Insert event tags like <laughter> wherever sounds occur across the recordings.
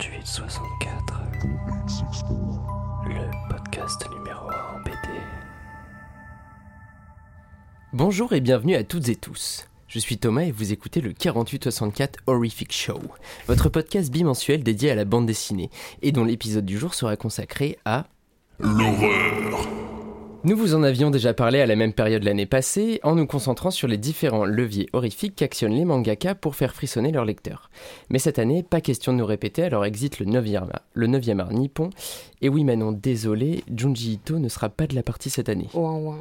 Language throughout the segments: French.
4864. Le podcast numéro 1 en BD. Bonjour et bienvenue à toutes et tous. Je suis Thomas et vous écoutez le 4864 Horrific Show, votre podcast bimensuel dédié à la bande dessinée et dont l'épisode du jour sera consacré à L'horreur. Nous vous en avions déjà parlé à la même période l'année passée, en nous concentrant sur les différents leviers horrifiques qu'actionnent les mangaka pour faire frissonner leurs lecteurs. Mais cette année, pas question de nous répéter, alors exit le 9e, art- le 9e art nippon. Et oui Manon, désolé, Junji Ito ne sera pas de la partie cette année.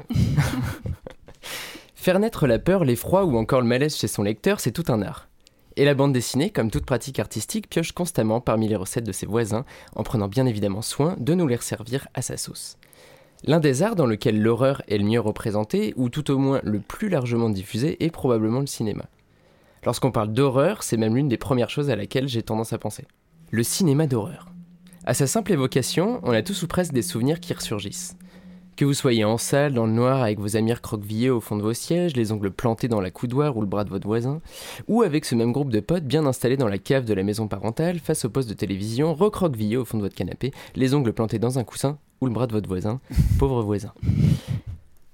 <laughs> Faire naître la peur, l'effroi ou encore le malaise chez son lecteur, c'est tout un art. Et la bande dessinée, comme toute pratique artistique, pioche constamment parmi les recettes de ses voisins, en prenant bien évidemment soin de nous les servir à sa sauce. L'un des arts dans lequel l'horreur est le mieux représentée, ou tout au moins le plus largement diffusé, est probablement le cinéma. Lorsqu'on parle d'horreur, c'est même l'une des premières choses à laquelle j'ai tendance à penser. Le cinéma d'horreur. À sa simple évocation, on a tous ou presque des souvenirs qui ressurgissent. Que vous soyez en salle, dans le noir, avec vos amis recroquevillés au fond de vos sièges, les ongles plantés dans la coudoir ou le bras de votre voisin, ou avec ce même groupe de potes bien installés dans la cave de la maison parentale, face au poste de télévision, recroquevillés au fond de votre canapé, les ongles plantés dans un coussin ou le bras de votre voisin, <laughs> pauvre voisin.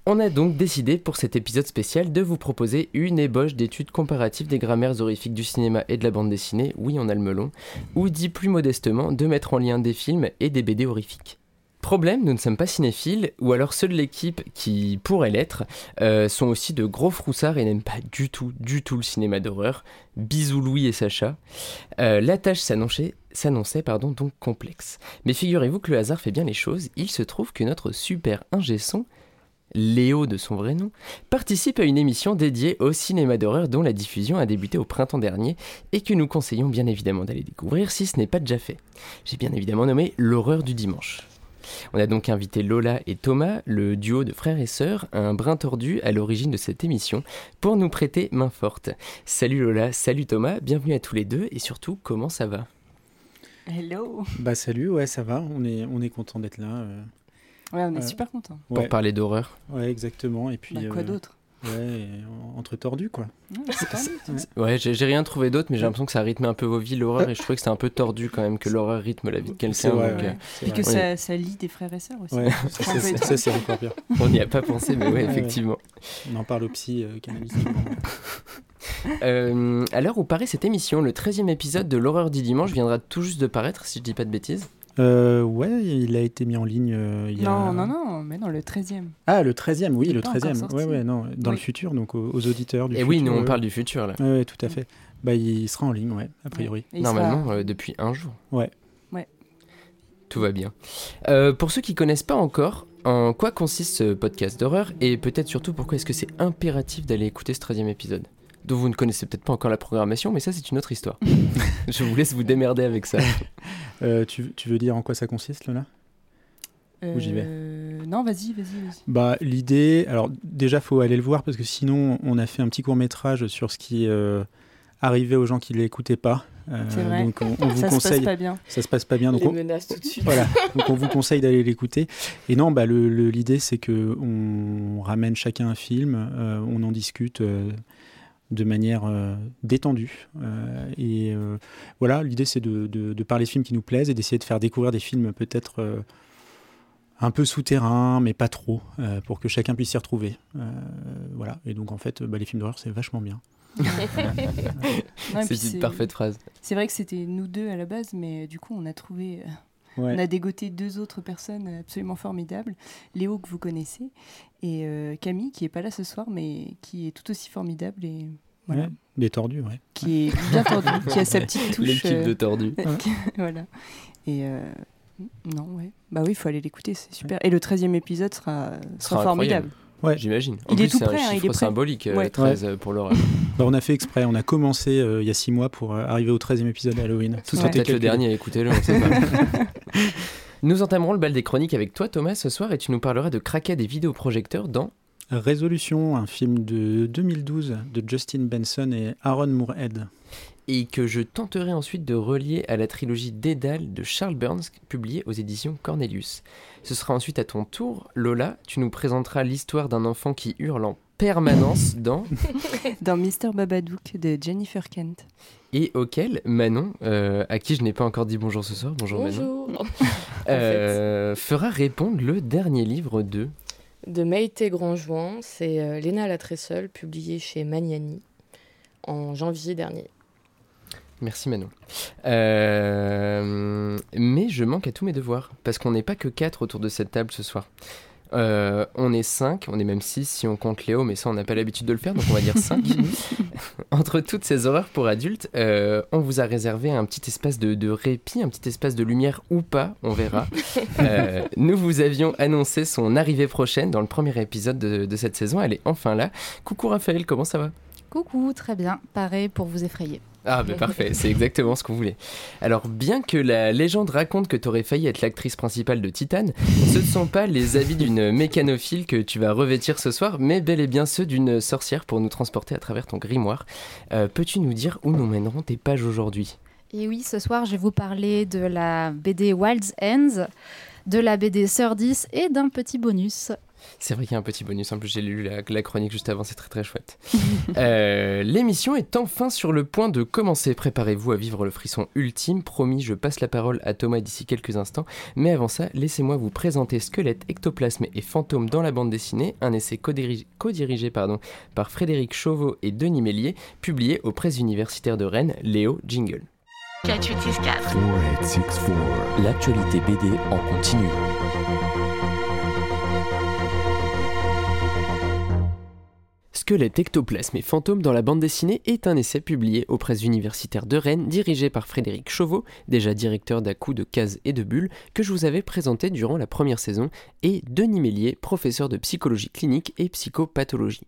On a donc décidé pour cet épisode spécial de vous proposer une ébauche d'études comparatives des grammaires horrifiques du cinéma et de la bande dessinée, oui on a le melon, ou dit plus modestement de mettre en lien des films et des BD horrifiques. Problème, nous ne sommes pas cinéphiles, ou alors ceux de l'équipe qui pourraient l'être euh, sont aussi de gros froussards et n'aiment pas du tout, du tout le cinéma d'horreur. Bisous Louis et Sacha. Euh, la tâche s'annonçait, s'annonçait pardon, donc complexe. Mais figurez-vous que le hasard fait bien les choses, il se trouve que notre super ingé son, Léo de son vrai nom, participe à une émission dédiée au cinéma d'horreur dont la diffusion a débuté au printemps dernier et que nous conseillons bien évidemment d'aller découvrir si ce n'est pas déjà fait. J'ai bien évidemment nommé L'horreur du dimanche. On a donc invité Lola et Thomas, le duo de frères et sœurs, un brin tordu à l'origine de cette émission, pour nous prêter main forte. Salut Lola, salut Thomas, bienvenue à tous les deux et surtout, comment ça va? Hello. Bah salut, ouais ça va, on est, on est content d'être là. euh. Ouais, on est Euh, super contents. Pour Ouais, parler d'horreur. ouais, exactement. Et puis Bah, quoi euh, d'autre? Ouais, entre tordus quoi. Ouais, j'ai rien trouvé d'autre, mais j'ai l'impression que ça rythme un peu vos vies, l'horreur, et je trouvais que c'était un peu tordu quand même que l'horreur rythme la vie de quelqu'un. euh, Et que ça, ça lie des frères et sœurs aussi. Ouais, C'est ça, c'est- étrange. ça, c'est encore pire. on n'y a pas pensé, mais ouais, Ouais, ouais. effectivement. On en parle au psy euh. <laughs> Euh, à l'heure où paraît cette émission, le 13e épisode de l'horreur du dimanche viendra tout juste de paraître, si je dis pas de bêtises. Euh, ouais, il a été mis en ligne euh, il y a... Non, non, non, mais non, le 13e. Ah, le 13e, oui, le pas encore 13e. sorti. Ouais, ouais, non, dans le Oui. futur, donc aux, aux auditeurs du Et futur. oui, nous on parle du futur là. Ouais, ouais, tout à fait. Bah, il sera en ligne, ouais, a priori. Et sera- Normalement, euh, depuis un jour. Ouais. Ouais. Tout va bien. Euh, pour ceux qui connaissent pas encore, en quoi consiste ce podcast d'horreur? Et peut-être surtout pourquoi est-ce que c'est impératif d'aller écouter ce 13e épisode? Dont vous ne connaissez peut-être pas encore la programmation, mais ça c'est une autre histoire. <laughs> Je vous laisse vous démerder avec ça. <laughs> Euh, tu, tu veux dire en quoi ça consiste, Lola? Où j'y vais? Euh, Non, vas-y, vas-y, vas-y. Bah, l'idée, alors déjà, faut aller le voir parce que sinon, on a fait un petit court métrage sur ce qui euh, arrivait aux gens qui l'écoutaient pas. Euh, C'est vrai. Donc, on, on vous Ça se passe conseille. pas bien. Ça se passe pas bien. Donc, les on, menaces tout de suite. voilà. <laughs> donc, on vous conseille d'aller l'écouter. Et non, bah, le- le- l'idée, c'est que on ramène chacun un film, euh, on en discute. De manière euh, détendue. Euh, et euh, voilà, l'idée c'est de, de- de parler de films qui nous plaisent et d'essayer de faire découvrir des films peut-être euh, un peu souterrains, mais pas trop, euh, pour que chacun puisse s'y retrouver. Euh, voilà, et donc en fait, bah, les films d'horreur c'est vachement bien. <laughs> C'est une parfaite phrase. C'est vrai que c'était nous deux à la base, mais du coup, on a trouvé. Ouais. On a dégoté deux autres personnes absolument formidables. Léo, que vous connaissez, et euh, Camille, qui est pas là ce soir, mais qui est tout aussi formidable et voilà. Ouais, des tordus, ouais. qui est bien tordu, <laughs> qui a sa petite touche. L'équipe euh, de Tordu. <laughs> voilà. Et euh, non, ouais. Bah oui, il faut aller l'écouter, c'est super. Et le 13e épisode sera, sera, Sera formidable. Ouais. J'imagine. En Il est plus, tout c'est un prêt, hein, il est chiffre symbolique, euh, Ouais. 13 euh, pour l'horreur. <laughs> Bah, on a fait exprès, on a commencé euh, il y a six mois pour euh, arriver au 13e épisode Halloween. Ce Ouais. sera peut-être le dernier, écoutez-le, on sait pas. <laughs> Nous entamerons le bal des chroniques avec toi, Thomas, ce soir, et tu nous parleras de craquer des vidéoprojecteurs dans Résolution, un film de 2012 de Justin Benson et Aaron Moorhead. et que je tenterai ensuite de relier à la trilogie Dédale de Charles Burns, publiée aux éditions Cornelius. Ce sera ensuite à ton tour, Lola, tu nous présenteras l'histoire d'un enfant qui hurle en permanence dans <laughs> Dans Mr. Babadook de Jennifer Kent. et auquel Manon, euh, à qui je n'ai pas encore dit bonjour ce soir, bonjour, Manon, <laughs> euh, fera répondre le dernier livre de. De Maïté Grandjouan, c'est euh, Léna la très seule, publié chez Magnani en janvier dernier. Merci Manon. Euh, mais je manque à tous mes devoirs, parce qu'on n'est pas que 4 autour de cette table ce soir. Euh, on est 5, on est même 6 si on compte Léo, mais ça on n'a pas l'habitude de le faire, donc on va dire 5. <laughs> Entre toutes ces horreurs pour adultes, euh, on vous a réservé un petit espace de, de répit, un petit espace de lumière ou pas, on verra. <laughs> Euh, nous vous avions annoncé son arrivée prochaine dans le premier épisode de, de cette saison, elle est enfin là. Coucou Raphaël, comment ça va? Coucou, très bien. Pareil pour vous effrayer. Ah, mais parfait, c'est exactement ce qu'on voulait. Alors, bien que la légende raconte que t'aurais failli être l'actrice principale de Titane, ce ne sont pas les habits d'une mécanophile que tu vas revêtir ce soir, mais bel et bien ceux d'une sorcière pour nous transporter à travers ton grimoire. Euh, Peux-tu nous dire où nous mèneront tes pages aujourd'hui? Et oui, ce soir, je vais vous parler de la BD Wild's Ends, de la BD Surdis et d'un petit bonus. C'est vrai qu'il y a un petit bonus, en plus j'ai lu la, la chronique juste avant, c'est très très chouette. <laughs> Euh, L'émission est enfin sur le point de commencer, préparez-vous à vivre le frisson ultime, promis je passe la parole à Thomas d'ici quelques instants, mais avant ça, laissez-moi vous présenter Squelette, Ectoplasme et Fantôme dans la bande dessinée, un essai co-dirigé co-dirigé, pardon, par Frédéric Chauveau et Denis Mélier, publié aux presses universitaires de Rennes, Léo Jingle. 4864. 4864. L'actualité BD en continu. Squelette, Ectoplasme et Fantôme dans la bande dessinée est un essai publié aux presses universitaires de Rennes, dirigé par Frédéric Chauveau, déjà directeur d'Acoup de Cases et de Bulles, que je vous avais présenté durant la première saison, et Denis Mélier, professeur de psychologie clinique et psychopathologie.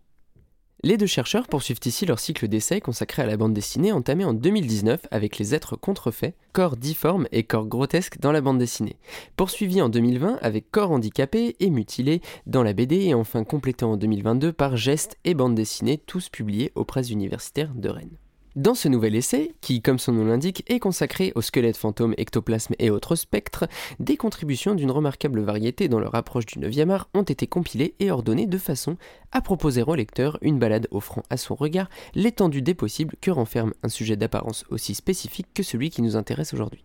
Les deux chercheurs poursuivent ici leur cycle d'essais consacré à la bande dessinée entamé en 2019 avec les êtres contrefaits, corps difformes et corps grotesques dans la bande dessinée, poursuivi en 2020 avec corps handicapés et mutilés dans la BD et enfin complété en 2022 par gestes et bande dessinée tous publiés aux presses universitaires de Rennes. Dans ce nouvel essai, qui, comme son nom l'indique, est consacré aux squelettes fantômes, ectoplasmes et autres spectres, des contributions d'une remarquable variété dans leur approche du 9e art ont été compilées et ordonnées de façon à proposer au lecteur une balade offrant à son regard l'étendue des possibles que renferme un sujet d'apparence aussi spécifique que celui qui nous intéresse aujourd'hui.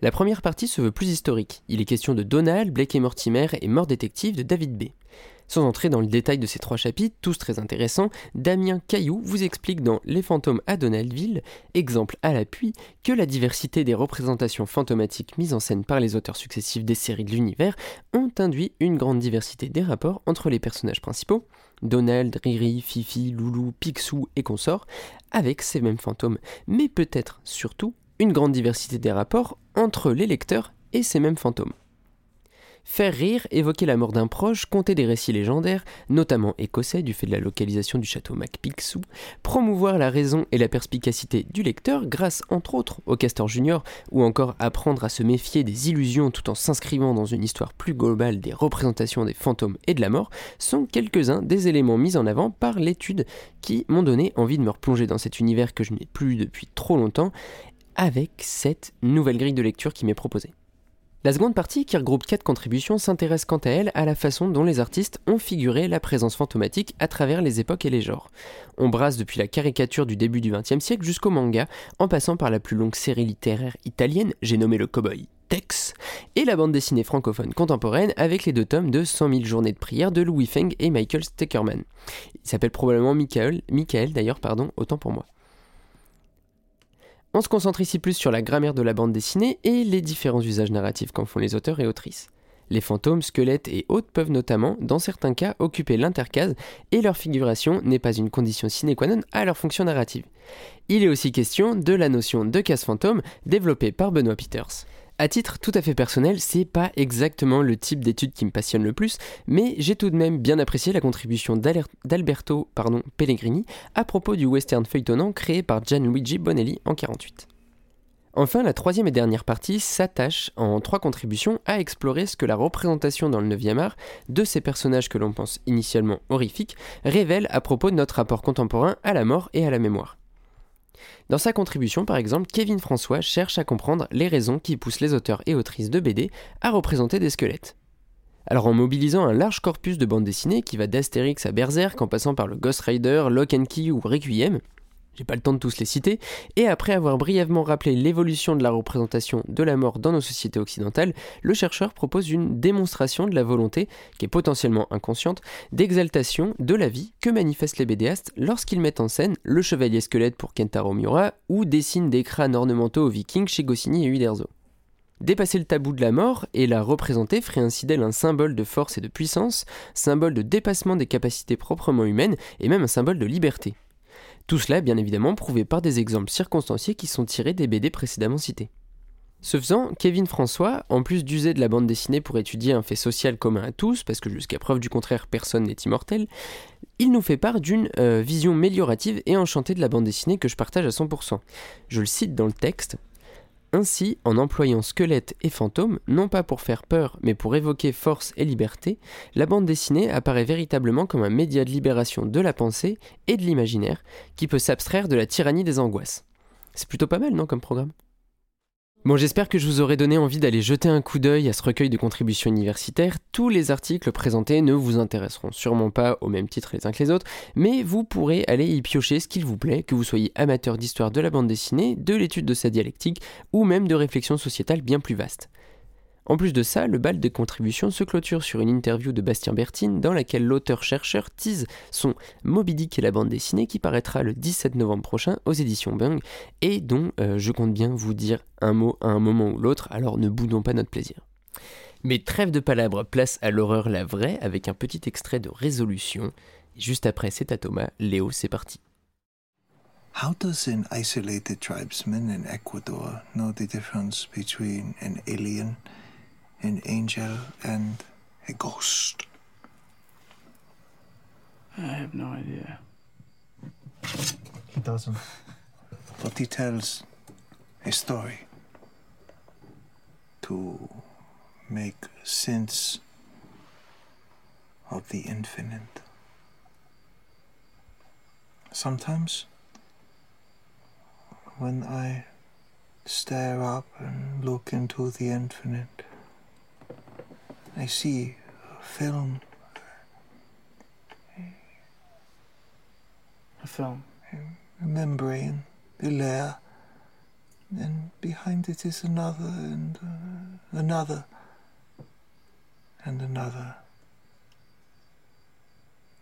La première partie se veut plus historique. Il est question de Donald, Blake et Mortimer et Mort détective de David B. Sans entrer dans le détail de ces trois chapitres, tous très intéressants, Damien Caillou vous explique dans Les fantômes à Donaldville, exemple à l'appui, que la diversité des représentations fantomatiques mises en scène par les auteurs successifs des séries de l'univers ont induit une grande diversité des rapports entre les personnages principaux, Donald, Riri, Fifi, Loulou, Picsou et consorts, avec ces mêmes fantômes, mais peut-être surtout une grande diversité des rapports entre les lecteurs et ces mêmes fantômes. Faire rire, évoquer la mort d'un proche, conter des récits légendaires, notamment écossais du fait de la localisation du château MacPixou, promouvoir la raison et la perspicacité du lecteur grâce entre autres au Castor Junior, ou encore apprendre à se méfier des illusions tout en s'inscrivant dans une histoire plus globale des représentations des fantômes et de la mort, sont quelques-uns des éléments mis en avant par l'étude qui m'ont donné envie de me replonger dans cet univers que je n'ai plus depuis trop longtemps, avec cette nouvelle grille de lecture qui m'est proposée. La seconde partie, qui regroupe quatre contributions, s'intéresse quant à elle à la façon dont les artistes ont figuré la présence fantomatique à travers les époques et les genres. On brasse depuis la caricature du début du XXe siècle jusqu'au manga, en passant par la plus longue série littéraire italienne, j'ai nommé le cowboy Tex, et la bande dessinée francophone contemporaine avec les deux tomes de 100 000 journées de prière de Louis Feng et Michael Steckerman. Il s'appelle probablement Michael, Michael d'ailleurs, pardon, autant pour moi. On se concentre ici plus sur la grammaire de la bande dessinée et les différents usages narratifs qu'en font les auteurs et autrices. Les fantômes, squelettes et autres peuvent notamment, dans certains cas, occuper l'intercase et leur figuration n'est pas une condition sine qua non à leur fonction narrative. Il est aussi question de la notion de casse fantôme développée par Benoît Peters. À titre tout à fait personnel, c'est pas exactement le type d'étude qui me passionne le plus, mais j'ai tout de même bien apprécié la contribution d'Alberto Pellegrini à propos du western feuilletonnant créé par Gianluigi Bonelli en 48. Enfin, la troisième et dernière partie s'attache en trois contributions à explorer ce que la représentation dans le 9e art de ces personnages que l'on pense initialement horrifiques révèle à propos de notre rapport contemporain à la mort et à la mémoire. Dans sa contribution, par exemple, Kevin François cherche à comprendre les raisons qui poussent les auteurs et autrices de BD à représenter des squelettes. Alors en mobilisant un large corpus de bandes dessinées qui va d'Astérix à Berserk en passant par le Ghost Rider, Lock and Key ou Requiem, j'ai pas le temps de tous les citer, et après avoir brièvement rappelé l'évolution de la représentation de la mort dans nos sociétés occidentales, le chercheur propose une démonstration de la volonté, qui est potentiellement inconsciente, d'exaltation de la vie que manifestent les bédéastes lorsqu'ils mettent en scène le chevalier squelette pour Kentaro Miura ou dessinent des crânes ornementaux aux vikings chez Goscinny et Uderzo. Dépasser le tabou de la mort et la représenter ferait ainsi d'elle un symbole de force et de puissance, symbole de dépassement des capacités proprement humaines et même un symbole de liberté. Tout cela bien évidemment prouvé par des exemples circonstanciés qui sont tirés des BD précédemment cités. Ce faisant, Kevin François, en plus d'user de la bande dessinée pour étudier un fait social commun à tous, parce que jusqu'à preuve du contraire personne n'est immortel, il nous fait part d'une euh, vision méliorative et enchantée de la bande dessinée que je partage à 100%. Je le cite dans le texte, ainsi, en employant squelettes et fantômes, non pas pour faire peur, mais pour évoquer force et liberté, la bande dessinée apparaît véritablement comme un média de libération de la pensée et de l'imaginaire, qui peut s'abstraire de la tyrannie des angoisses. C'est plutôt pas mal, non, comme programme? Bon, j'espère que je vous aurai donné envie d'aller jeter un coup d'œil à ce recueil de contributions universitaires. Tous les articles présentés ne vous intéresseront sûrement pas au même titre les uns que les autres, mais vous pourrez aller y piocher ce qu'il vous plaît, que vous soyez amateur d'histoire de la bande dessinée, de l'étude de sa dialectique, ou même de réflexion sociétale bien plus vaste. En plus de ça, le bal de contribution se clôture sur une interview de Bastien Bertine dans laquelle l'auteur-chercheur tease son Moby Dick et la bande dessinée qui paraîtra le 17 novembre prochain aux éditions Bung et dont euh, je compte bien vous dire un mot à un moment ou l'autre, alors ne boudons pas notre plaisir. Mais trêve de palabres, place à l'horreur la vraie avec un petit extrait de résolution. Juste après, c'est à Thomas. Léo, c'est parti. How does an isolated tribesman in Ecuador know the difference between an alien an angel and a ghost? I have no idea. He doesn't. But he tells a story to make sense of the infinite. Sometimes, when I stare up and look into the infinite, I see a film. A film. A membrane, a layer, and behind it is another and uh, another and another.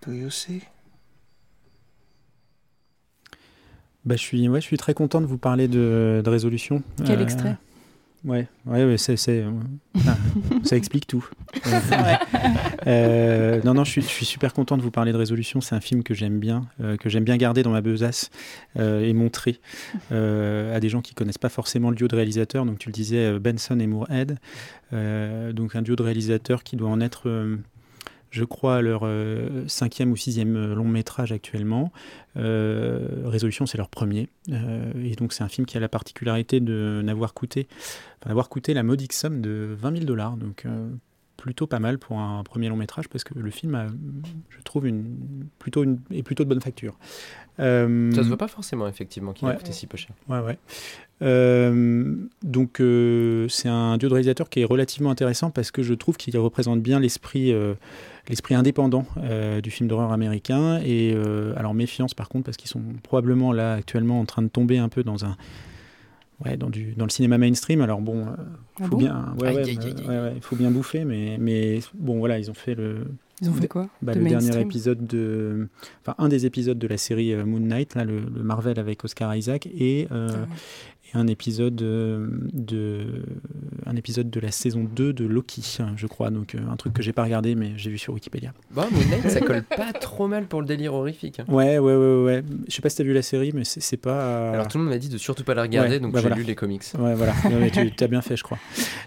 Do you see? Bah, je, suis, ouais, je suis très content de vous parler de, de résolution. Quel Euh, extrait? Ouais, ouais, ouais, c'est, c'est, ah, ça explique tout. <laughs> Euh, non, non, je suis, je suis super content de vous parler de Résolution. C'est un film que j'aime bien, euh, que j'aime bien garder dans ma besace euh, et montrer à des gens qui connaissent pas forcément le duo de réalisateurs. Donc, tu le disais, Benson et Moorhead. Donc, un duo de réalisateurs qui doit en être, je crois, à leur euh, cinquième ou sixième euh, long métrage actuellement. Euh, Résolution, c'est leur premier. Euh, et donc, c'est un film qui a la particularité de n'avoir coûté, enfin, d'avoir coûté la modique somme de 20 000 dollars. Donc, plutôt pas mal pour un premier long métrage parce que le film a, je trouve, une, plutôt une, est plutôt de bonne facture. Euh, Ça se voit pas forcément, effectivement, qu'il a Ouais. coûté si peu cher. Ouais, ouais. Euh, donc, euh, c'est un duo de réalisateurs qui est relativement intéressant parce que je trouve qu'il représente bien l'esprit l'esprit indépendant euh, du film d'horreur américain. Et euh, alors, méfiance par contre, parce qu'ils sont probablement là actuellement en train de tomber un peu dans un. Ouais, dans, du, dans le cinéma mainstream. Alors bon, euh, Ah faut bon bien, ouais, ouais, ouais, il faut bien bouffer, mais, mais bon, voilà, ils ont fait le, Ils ont fait quoi bah, De le dernier épisode de, enfin un des épisodes de la série Moon Knight, là, le, le Marvel avec Oscar Isaac, et, euh, Ah ouais. Et un épisode euh, de, un épisode de la saison 2 de Loki, je crois. Donc euh, un truc que j'ai pas regardé, mais j'ai vu sur Wikipédia. Bah, Moon Knight, ça colle pas trop mal pour le délire horrifique. hein. Ouais, ouais, ouais, ouais. Je sais pas si t'as vu la série, mais c'est pas. Alors tout le monde m'a dit de surtout pas la regarder, Ouais, donc bah j'ai voilà. lu les comics. Ouais, voilà. Ouais, tu as bien fait, je crois.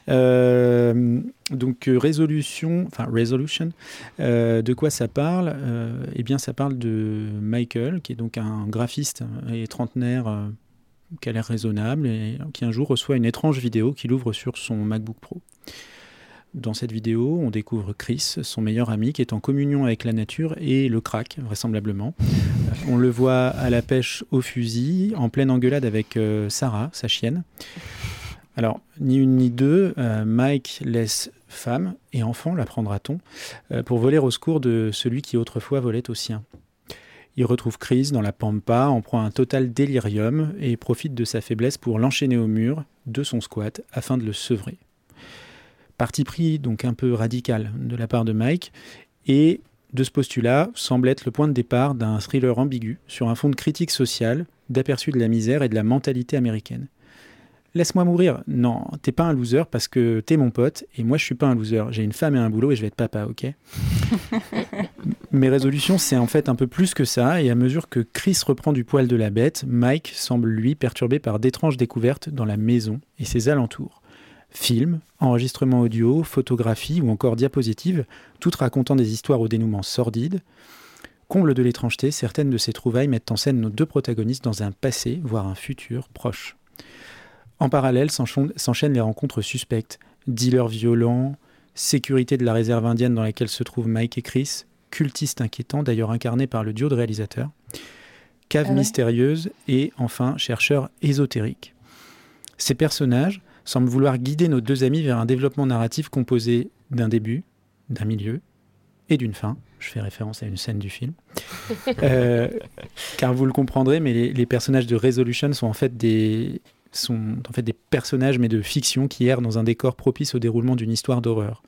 Euh, donc, euh, résolution, enfin, Resolution, euh, de quoi ça parle? Euh, Eh bien, ça parle de Michael, qui est donc un graphiste et trentenaire euh, qui a l'air raisonnable et qui un jour reçoit une étrange vidéo qu'il ouvre sur son MacBook Pro. Dans cette vidéo, on découvre Chris, son meilleur ami, qui est en communion avec la nature et le crack, vraisemblablement. Euh, On le voit à la pêche au fusil, en pleine engueulade avec euh, Sarah, sa chienne. Alors, ni une ni deux, euh, Mike laisse femme et enfant, l'apprendra-t-on, pour voler au secours de celui qui autrefois volait au sien. Il retrouve Chris dans la pampa, en prend un total délirium et profite de sa faiblesse pour l'enchaîner au mur de son squat afin de le sevrer. Parti pris donc un peu radical de la part de Mike, et de ce postulat semble être le point de départ d'un thriller ambigu sur un fond de critique sociale, d'aperçu de la misère et de la mentalité américaine. Laisse-moi mourir. Non, t'es pas un loser parce que t'es mon pote et moi je suis pas un loser. J'ai une femme et un boulot et je vais être papa, ok? <laughs> Mes résolutions, c'est en fait un peu plus que ça et à mesure que Chris reprend du poil de la bête, Mike semble lui perturbé par d'étranges découvertes dans la maison et ses alentours. Films, enregistrements audio, photographies ou encore diapositives, toutes racontant des histoires au dénouement sordide. Comble de l'étrangeté, certaines de ces trouvailles mettent en scène nos deux protagonistes dans un passé, voire un futur proche. En parallèle s'enchaînent les rencontres suspectes, dealers violents, sécurité de la réserve indienne dans laquelle se trouvent Mike et Chris, cultiste inquiétant, d'ailleurs incarné par le duo de réalisateurs, cave Ah ouais. mystérieuse et enfin chercheur ésotérique. Ces personnages semblent vouloir guider nos deux amis vers un développement narratif composé d'un début, d'un milieu et d'une fin. Je fais référence à une scène du film. <laughs> Euh, car vous le comprendrez, mais les, les personnages de Resolution sont en fait des sont en fait des personnages mais de fiction qui errent dans un décor propice au déroulement d'une histoire d'horreur.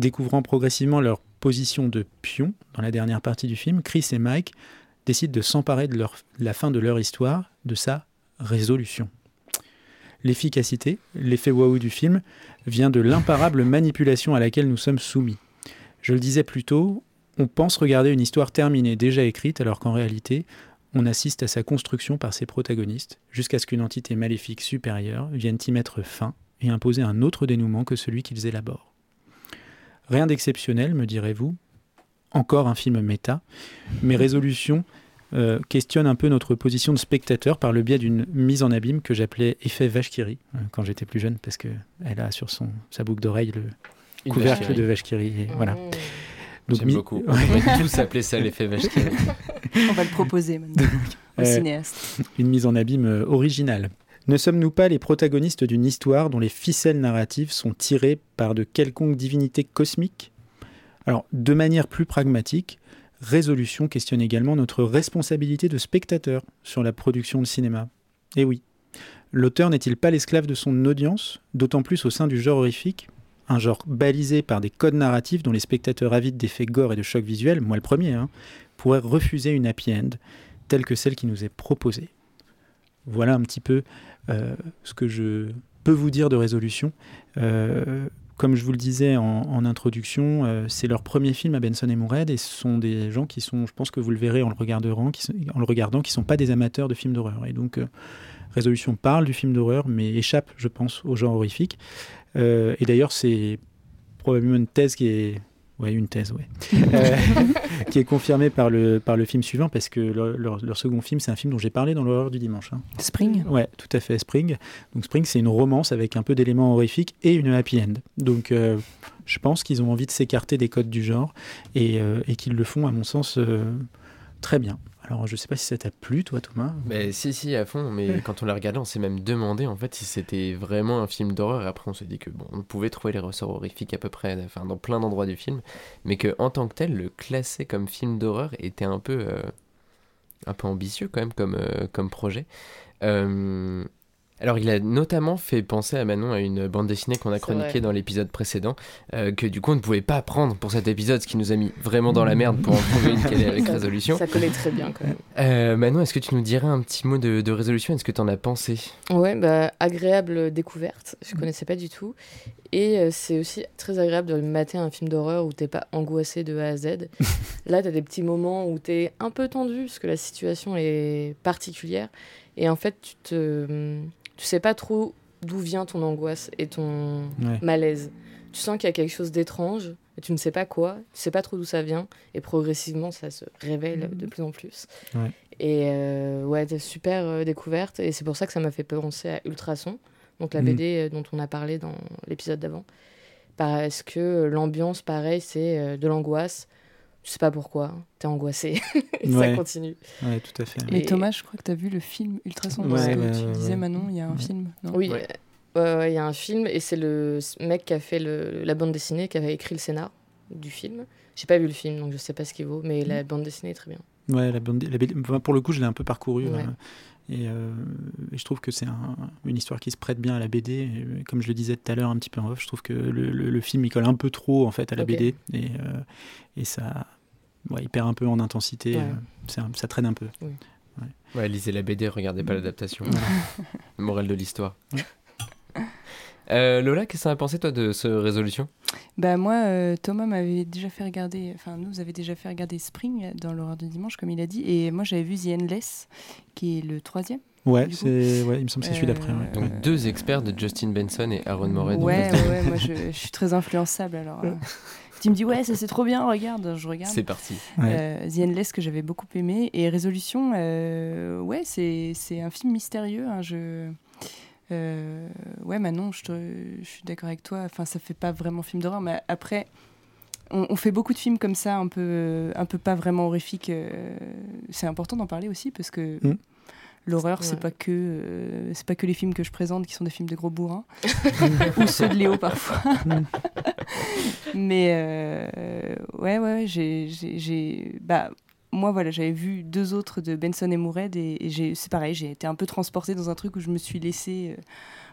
Découvrant progressivement leur position de pion dans la dernière partie du film, Chris et Mike décident de s'emparer de la fin de leur histoire, de sa résolution. L'efficacité, l'effet waouh du film, vient de l'imparable <laughs> manipulation à laquelle nous sommes soumis. Je le disais plus tôt, on pense regarder une histoire terminée, déjà écrite, alors qu'en réalité, on assiste à sa construction par ses protagonistes, jusqu'à ce qu'une entité maléfique supérieure vienne y mettre fin et imposer un autre dénouement que celui qu'ils élaborent. Rien d'exceptionnel, me direz-vous, encore un film méta, mais Résolution euh, questionne un peu notre position de spectateur par le biais d'une mise en abîme que j'appelais effet rit, euh, quand j'étais plus jeune, parce qu'elle a sur son, sa boucle d'oreille le Une couvercle de et voilà. Mmh. Donc, J'aime mi- beaucoup. <laughs> On va tous appeler ça l'effet rit. <laughs> On va le proposer maintenant au Euh, cinéaste. une mise en abîme euh, originale. Ne sommes-nous pas les protagonistes d'une histoire dont les ficelles narratives sont tirées par de quelconques divinités cosmiques? Alors, de manière plus pragmatique, Résolution questionne également notre responsabilité de spectateur sur la production de cinéma. Eh oui, l'auteur n'est-il pas l'esclave de son audience, d'autant plus au sein du genre horrifique? Un genre balisé par des codes narratifs dont les spectateurs avides d'effets gore et de chocs visuels, moi le premier, hein, pourraient refuser une happy end telle que celle qui nous est proposée. Voilà un petit peu ce que je peux vous dire de résolution. Euh, comme je vous le disais en, introduction, euh, c'est leur premier film à Benson et Moorhead et ce sont des gens qui sont, je pense que vous le verrez en le regardant, qui en le regardant, qui sont pas des amateurs de films d'horreur. Et donc, euh, Résolution parle du film d'horreur, mais échappe, je pense, au genre horrifique. Euh, et d'ailleurs, c'est probablement une thèse qui est Ouais, une thèse, ouais. <laughs> Euh, qui est confirmée par le, par le film suivant, parce que leur, leur- leur second film, c'est un film dont j'ai parlé dans l'horreur du dimanche. hein. Spring Ouais, tout à fait, Spring. Donc Spring, c'est une romance avec un peu d'éléments horrifiques et une happy end. Donc euh, je pense qu'ils ont envie de s'écarter des codes du genre et, euh, et qu'ils le font, à mon sens, euh, très bien. Alors je sais pas si ça t'a plu, toi, Thomas. Mais si, si, à fond. Mais <laughs> quand on l'a regardé, on s'est même demandé en fait si c'était vraiment un film d'horreur. Et après, on s'est dit que bon, on pouvait trouver les ressorts horrifiques à peu près, enfin dans plein d'endroits du film, mais que en tant que tel, le classer comme film d'horreur était un peu, euh, un peu ambitieux quand même comme, euh, comme projet. Euh, alors, il a notamment fait penser à Manon à une bande dessinée qu'on a chroniquée dans l'épisode précédent, euh, que du coup on ne pouvait pas prendre pour cet épisode, ce qui nous a mis vraiment dans la merde pour en trouver une quelle est avec <laughs> résolution. Ça collait très bien quand même. Euh, Manon, est-ce que tu nous dirais un petit mot de, de résolution? Est-ce que tu en as pensé? Ouais, bah, agréable découverte. Je connaissais pas du tout. Et euh, c'est aussi très agréable de mater un film d'horreur où t'es pas angoissé de A à Z. <laughs> Là, t'as des petits moments où t'es un peu tendu parce que la situation est particulière. Et en fait, tu te, tu sais pas trop d'où vient ton angoisse et ton Ouais. malaise. Tu sens qu'il y a quelque chose d'étrange, et tu ne sais pas quoi, tu sais pas trop d'où ça vient, et progressivement ça se révèle de plus en plus. Ouais. Et euh, ouais, des super euh, découverte, et c'est pour ça que ça m'a fait penser à Ultrason, donc la Mm. BD euh, dont on a parlé dans l'épisode d'avant. Parce que l'ambiance, pareil, c'est euh, de l'angoisse. Tu sais pas pourquoi, t'es angoissé, <laughs> et Ouais. ça continue. Ouais, tout à fait. Mais Et- Thomas, je crois que tu as vu le film Ultrason. Ouais, parce que tu ouais, disais. Manon, il y a un Ouais. film. non Oui, Ouais. euh, il y a un film et c'est le mec qui a fait le, la bande dessinée, qui avait écrit le scénar du film. J'ai pas vu le film, donc je sais pas ce qu'il vaut, mais la bande dessinée est très bien. Ouais, la bande, la pour le coup, je l'ai un peu parcouru. Ouais. euh, et, euh, et je trouve que c'est un- une histoire qui se prête bien à la BD. Et, euh, comme je le disais tout à l'heure un petit peu en off, je trouve que le, le- le film il colle un peu trop en fait à la. BD et, euh, et ça, ouais, il perd un peu en intensité. Ouais. euh, ça traîne un peu. Ouais, lisez la BD, regardez pas l'adaptation. Morale de l'histoire. Euh, Lola, qu'est-ce que t'en as pensé toi de ce résolution? Bah moi, euh, Thomas m'avait déjà fait regarder, enfin nous avait déjà fait regarder Spring dans l'horreur du dimanche, comme il a dit, et moi j'avais vu The Endless, qui est le troisième. Ouais, c'est, ouais, il me semble que c'est celui d'après. ouais. Euh, Donc deux experts de Justin Benson et Aaron Moret. Ouais, ouais, ouais, moi je, je suis très influençable alors. euh, tu me dis ouais, ça c'est trop bien, regarde, je regarde. C'est parti. Ouais. Euh, The Endless que j'avais beaucoup aimé et Résolution, euh, ouais, c'est c'est un film mystérieux. hein, je euh, ouais, Manon, je, te- je suis d'accord avec toi. Enfin, ça fait pas vraiment film d'horreur, mais après, on, on fait beaucoup de films comme ça, un peu, un peu pas vraiment horrifiques. euh, c'est important d'en parler aussi parce que. Mm. L'horreur, c'est Ouais. pas que euh, c'est pas que les films que je présente qui sont des films de gros bourrins <laughs> ou ceux de Léo parfois. <laughs> Mais euh, ouais, ouais, j'ai, j'ai, j'ai- bah, moi voilà, j'avais vu deux autres de Benson et Mourad et, c'est pareil, j'ai été un peu transportée dans un truc où je me suis laissée, euh,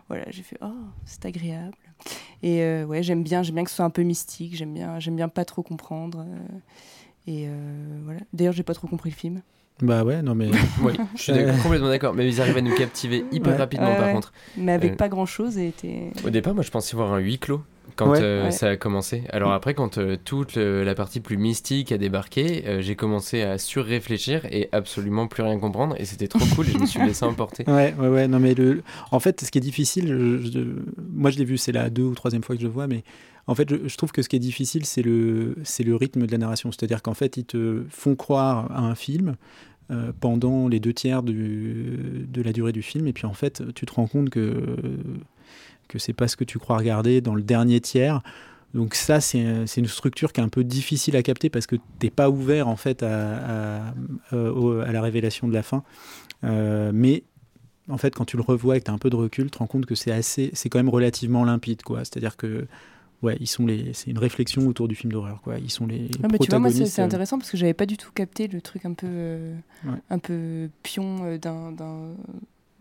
voilà, j'ai fait oh c'est agréable. Et euh, ouais, j'aime bien, j'aime bien que ce soit un peu mystique, j'aime bien, j'aime bien pas trop comprendre. euh, et euh, voilà. D'ailleurs, j'ai pas trop compris le film. Bah ouais, non mais. <laughs> Oui, je suis <laughs> complètement d'accord. Mais ils arrivent à nous captiver hyper Ouais. rapidement Ouais, par ouais. contre. Mais avec Euh, pas grand chose et était. Au départ, moi je pensais voir un huis clos quand Ouais. euh, Ouais. ça a commencé. Alors après, quand euh, toute le- la partie plus mystique a débarqué, euh, j'ai commencé à surréfléchir et absolument plus rien comprendre. Et c'était trop cool et je me suis laissé <laughs> emporter. Ouais, ouais, ouais. Non, mais le... en fait, ce qui est difficile, je- je- moi je l'ai vu, c'est la deux ou troisième fois que je le vois, mais en fait, je, je trouve que ce qui est difficile, c'est le, c'est le rythme de la narration. C'est-à-dire qu'en fait, ils te font croire à un film euh, pendant les deux tiers du- de la durée du film, et puis en fait, tu te rends compte que, que c'est pas ce que tu crois regarder dans le dernier tiers. Donc ça, c'est une structure qui est un peu difficile à capter parce que t'es pas ouvert en fait à, à- euh, à la révélation de la fin. Euh, mais en fait, quand tu le revois et que tu as un peu de recul, tu te rends compte que c'est assez, c'est quand même relativement limpide, quoi. C'est-à-dire que, ouais, ils sont les, c'est une réflexion autour du film d'horreur, quoi. Ils sont les Ah bah, tu vois, moi, c'est, c'est intéressant parce que j'avais pas du tout capté le truc un peu, euh, Ouais. un peu pion euh, d'un,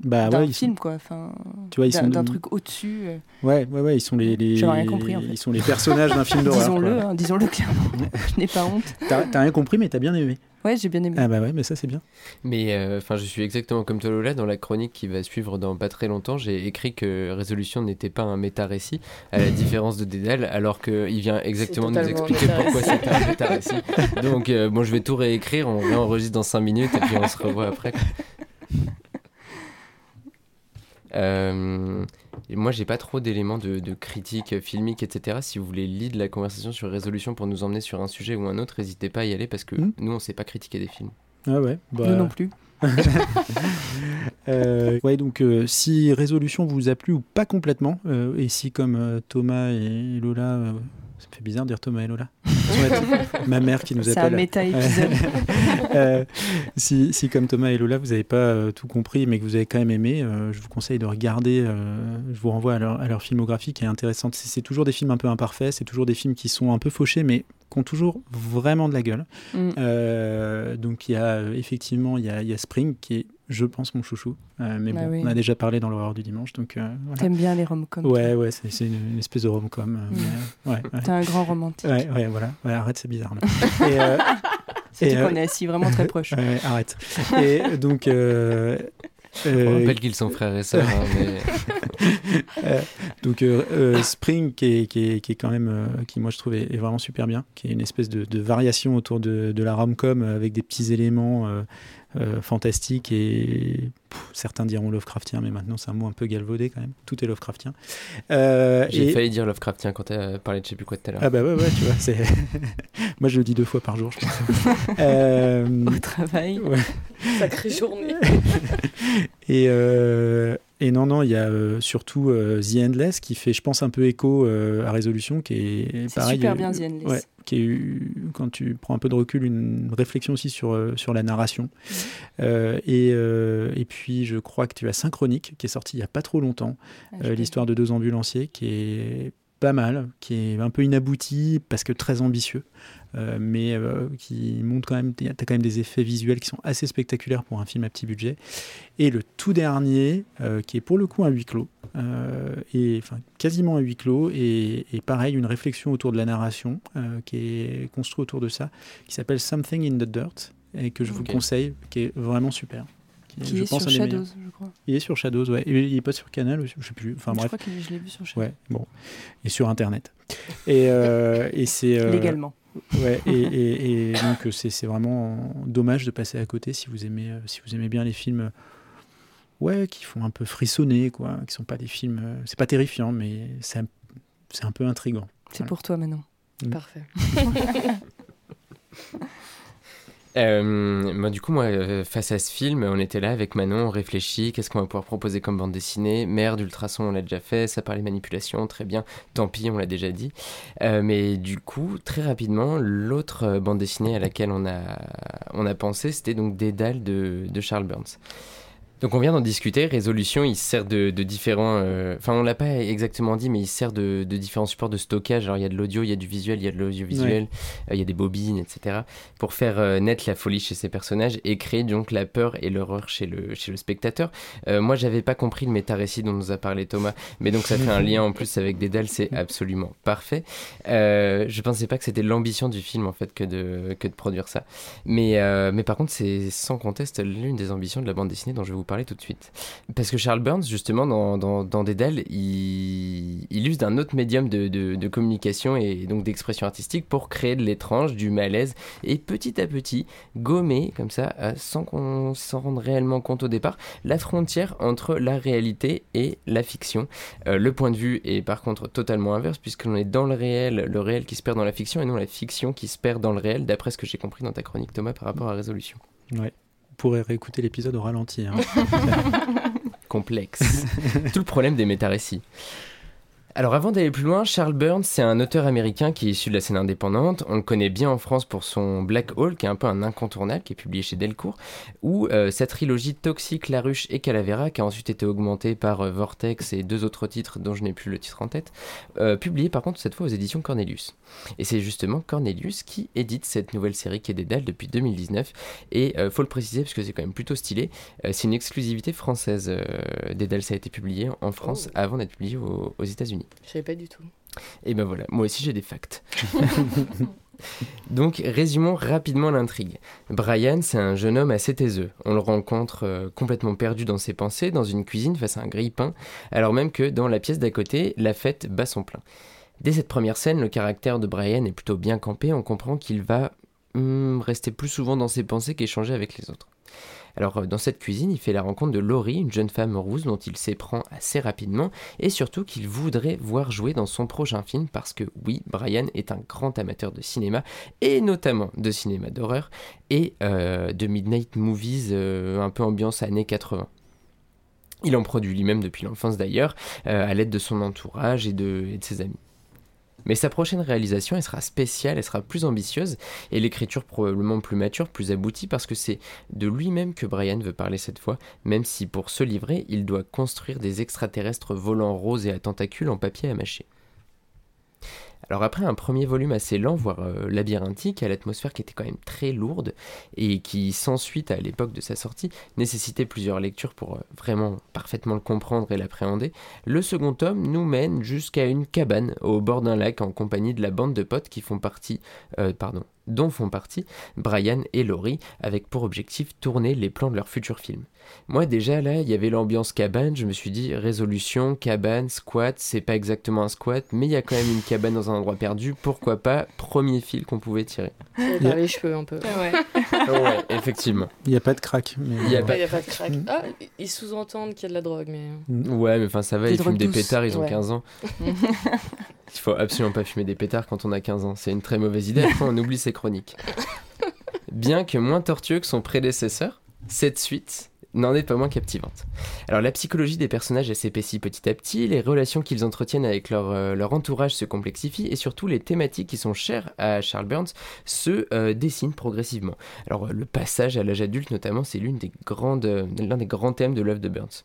bah d'un ouais, sont, film, quoi. Enfin, tu vois, ils sont d'un de- truc au-dessus. euh, ouais, ouais, ouais, ils sont les, les, J'avais rien compris, en fait. ils sont les personnages d'un film d'horreur. disons-le, hein, disons-le clairement. <laughs> Je n'ai pas honte. T'as, t'as rien compris, mais t'as bien aimé. Ouais, j'ai bien aimé. Ah bah ouais, mais ça c'est bien. Mais euh, enfin, je suis exactement comme toi, Lola. Dans la chronique qui va suivre dans pas très longtemps, j'ai écrit que Résolution n'était pas un méta-récit, à la différence de Dédale, alors qu'il vient exactement nous totalement un expliquer pourquoi c'était un méta-récit. Donc, euh, bon, je vais tout réécrire, on réenregistre dans 5 minutes et puis on se revoit après. Euh, moi, j'ai pas trop d'éléments de, de critique filmique, etc. Si vous voulez lead la conversation sur Résolution pour nous emmener sur un sujet ou un autre, n'hésitez pas à y aller parce que Mm. nous, on sait pas critiquer des films. Ah ouais. Bah, Nous non plus. <laughs> Euh, ouais, donc euh, si Résolution vous a plu ou pas complètement, euh, et si comme euh, Thomas et Lola, euh, ça me fait bizarre de dire Thomas et Lola, <laughs> ma mère qui nous C'est un appelle. méta-épisode. <laughs> Euh, si, si comme Thomas et Lola, vous n'avez pas euh, tout compris, mais que vous avez quand même aimé, euh, je vous conseille de regarder, je vous renvoie à leur, à leur filmographie qui est intéressante. C'est toujours des films un peu imparfaits, c'est toujours des films qui sont un peu fauchés, mais qui ont toujours vraiment de la gueule. Mm. Donc il y a effectivement il y a, il y a Spring qui est je pense mon chouchou Euh, mais Bah bon oui. on a déjà parlé dans l'horreur du dimanche donc euh, voilà. T'aimes bien les rom-coms. ouais ouais c'est c'est une, une espèce de rom-com euh, Mm. mais, euh, ouais, ouais. T'es un grand romantique. Ouais, ouais, voilà. Ouais, arrête, c'est bizarre. Là. <laughs> Et, euh, C'est et, qu'on est assis vraiment très proches. ouais, arrête. Et donc, euh, On rappelle qu'ils sont frères et sœurs, hein, mais <laughs> donc euh, euh, Spring, qui est, qui, est, qui est quand même, euh, qui moi je trouve est, est vraiment super bien, qui est une espèce de, de variation autour de, de la rom-com avec des petits éléments euh, fantastiques et pff, certains diront Lovecraftien, mais maintenant c'est un mot un peu galvaudé quand même. Tout est Lovecraftien. Euh, j'ai et- failli dire Lovecraftien quand t'as parlé de je sais plus quoi tout à l'heure. Ah bah ouais, ouais, tu vois, c'est. <laughs> moi je le dis deux fois par jour, je pense. <laughs> Euh, Au travail. ouais. Sacrée journée. <laughs> Et, euh, et non, non, il y a euh, surtout euh, The Endless qui fait, je pense, un peu écho euh, à Résolution, qui est C'est pareil. super euh, bien, The Endless. ouais, qui est, quand tu prends un peu de recul, une réflexion aussi sur, sur la narration. Euh, et, euh, et puis, je crois que tu as Synchronique, qui est sorti il n'y a pas trop longtemps, Ah, euh, l'histoire de deux ambulanciers, qui est pas mal, qui est un peu inabouti parce que très ambitieux, euh, mais euh, qui montre quand même, tu as quand même des effets visuels qui sont assez spectaculaires pour un film à petit budget. Et le tout dernier, euh, qui est pour le coup un huis clos, euh, et enfin quasiment un huis clos, et, et pareil, une réflexion autour de la narration euh, qui est construite autour de ça, qui s'appelle Something in the Dirt, et que je vous conseille, qui est vraiment super. Qui je est sur. Shadows, je crois. Il est sur Shadows, ouais. Il est pas sur Canal, je sais plus. Enfin je bref. crois que je l'ai vu sur Shadows. Ouais, bon. Et sur Internet. Et, euh, et c'est. euh, Légalement. Ouais, et, et- et donc euh, c'est vraiment dommage de passer à côté si vous aimez, euh, si vous aimez bien les films. Ouais, qui font un peu frissonner, quoi. Qui sont pas des films. euh, c'est pas terrifiant, mais c'est un, un peu intrigant. C'est Voilà. pour toi maintenant. Parfait. <laughs> Euh, du coup, moi, euh, face à ce film, on était là avec Manon, on réfléchit, qu'est-ce qu'on va pouvoir proposer comme bande dessinée? Merde, Ultrason, on l'a déjà fait, ça parlait manipulation, très bien, tant pis, on l'a déjà dit. Euh, mais du coup, très rapidement, l'autre bande dessinée à laquelle on a, on a pensé, c'était donc Dédale de Charles Burns. Donc on vient d'en discuter, Résolution, il sert de, de différents... euh, Enfin, on l'a pas exactement dit, mais il sert de, de différents supports de stockage. Alors il y a de l'audio, il y a du visuel, il y a de l'audiovisuel, euh, il y a des bobines, etc. Pour faire euh, naître la folie chez ces personnages et créer donc la peur et l'horreur chez le, chez le spectateur. Euh, moi, j'avais pas compris le méta-récit dont nous a parlé Thomas, mais donc ça fait un <laughs> lien en plus avec Dédale, c'est absolument parfait. Euh, je pensais pas que c'était l'ambition du film en fait que de, que de produire ça. Mais, euh, mais par contre, c'est sans conteste l'une des ambitions de la bande dessinée dont je vais vous parler tout de suite. Parce que Charles Burns, justement, dans, dans, dans Dédale, il, use d'un autre médium de, de, communication et donc d'expression artistique pour créer de l'étrange, du malaise, et petit à petit, gommer, comme ça, euh, sans qu'on s'en rende réellement compte au départ, la frontière entre la réalité et la fiction. Euh, le point de vue est par contre totalement inverse, puisqu'on est dans le réel, le réel qui se perd dans la fiction, et non la fiction qui se perd dans le réel, d'après ce que j'ai compris dans ta chronique, Thomas, par rapport à Résolution. Ouais. Vous pourrez réécouter l'épisode au ralenti. hein. <laughs> <laughs> complexe. Tout le problème des méta-récits. Alors avant d'aller plus loin, Charles Burns, c'est un auteur américain qui est issu de la scène indépendante. On le connaît bien en France pour son Black Hole, qui est un peu un incontournable, qui est publié chez Delcourt, ou euh, sa trilogie Toxique, La Ruche et Calavera, qui a ensuite été augmentée par euh, Vortex et deux autres titres dont je n'ai plus le titre en tête, euh, publié par contre cette fois aux éditions Cornelius. Et c'est justement Cornelius qui édite cette nouvelle série qui est Dédale depuis 2019. Et faut le préciser parce que c'est quand même plutôt stylé, c'est une exclusivité française. Euh, Dédale, ça a été publié en France Oh. avant d'être publié aux- aux États-Unis. Je savais pas du tout. Et ben voilà, moi aussi j'ai des facts. <laughs> Donc résumons rapidement l'intrigue. Brian, c'est un jeune homme assez taiseux. On le rencontre euh, complètement perdu dans ses pensées, dans une cuisine face à un grille-pain, alors même que dans la pièce d'à côté, la fête bat son plein. Dès cette première scène, le caractère de Brian est plutôt bien campé, on comprend qu'il va hmm, rester plus souvent dans ses pensées qu'échanger avec les autres. Alors euh, dans cette cuisine, il fait la rencontre de Laurie, une jeune femme rousse dont il s'éprend assez rapidement, et surtout qu'il voudrait voir jouer dans son prochain film parce que oui, Brian est un grand amateur de cinéma, et notamment de cinéma d'horreur, et euh, de midnight movies euh, un peu ambiance années 80. Il en produit lui-même depuis l'enfance d'ailleurs, à l'aide de son entourage et de ses amis. Mais sa prochaine réalisation, elle sera spéciale, elle sera plus ambitieuse, et l'écriture probablement plus mature, plus aboutie, parce que c'est de lui-même que Brian veut parler cette fois, même si pour se livrer, il doit construire des extraterrestres volants roses et à tentacules en papier à mâcher. Alors après un premier volume assez lent, voire euh, labyrinthique, à l'atmosphère qui était quand même très lourde, et qui sans suite à l'époque de sa sortie nécessitait plusieurs lectures pour euh, vraiment parfaitement le comprendre et l'appréhender, le second tome nous mène jusqu'à une cabane au bord d'un lac en compagnie de la bande de potes euh, dont font partie Brian et Laurie, avec pour objectif tourner les plans de leur futur film. Moi déjà là, il y avait l'ambiance cabane, je me suis dit résolution, cabane, squat, c'est pas exactement un squat, mais il y a quand même une cabane dans un endroit perdu, pourquoi pas, premier fil qu'on pouvait tirer. Les cheveux un peu. Ouais. <laughs> ouais, effectivement. Il n'y a pas de crack. Mais... Il y a Il pas- n'y a pas de crack. Ah, ils sous-entendent qu'il y a de la drogue, mais. Ouais, mais enfin ça va, Des ils fument des pétards, ils ont Ouais. 15 ans. <laughs> Il faut absolument pas fumer des pétards quand on a 15 ans, c'est une très mauvaise idée, après on oublie ses chroniques. <laughs> Bien que moins tortueux que son prédécesseur, cette suite n'en est pas moins captivante. Alors la psychologie des personnages s'épaissit petit à petit, les relations qu'ils entretiennent avec leur, euh, entourage se complexifient et surtout les thématiques qui sont chères à Charles Burns se euh, dessinent progressivement. Alors le passage à l'âge adulte notamment, c'est l'un des grands thèmes de l'œuvre de Burns.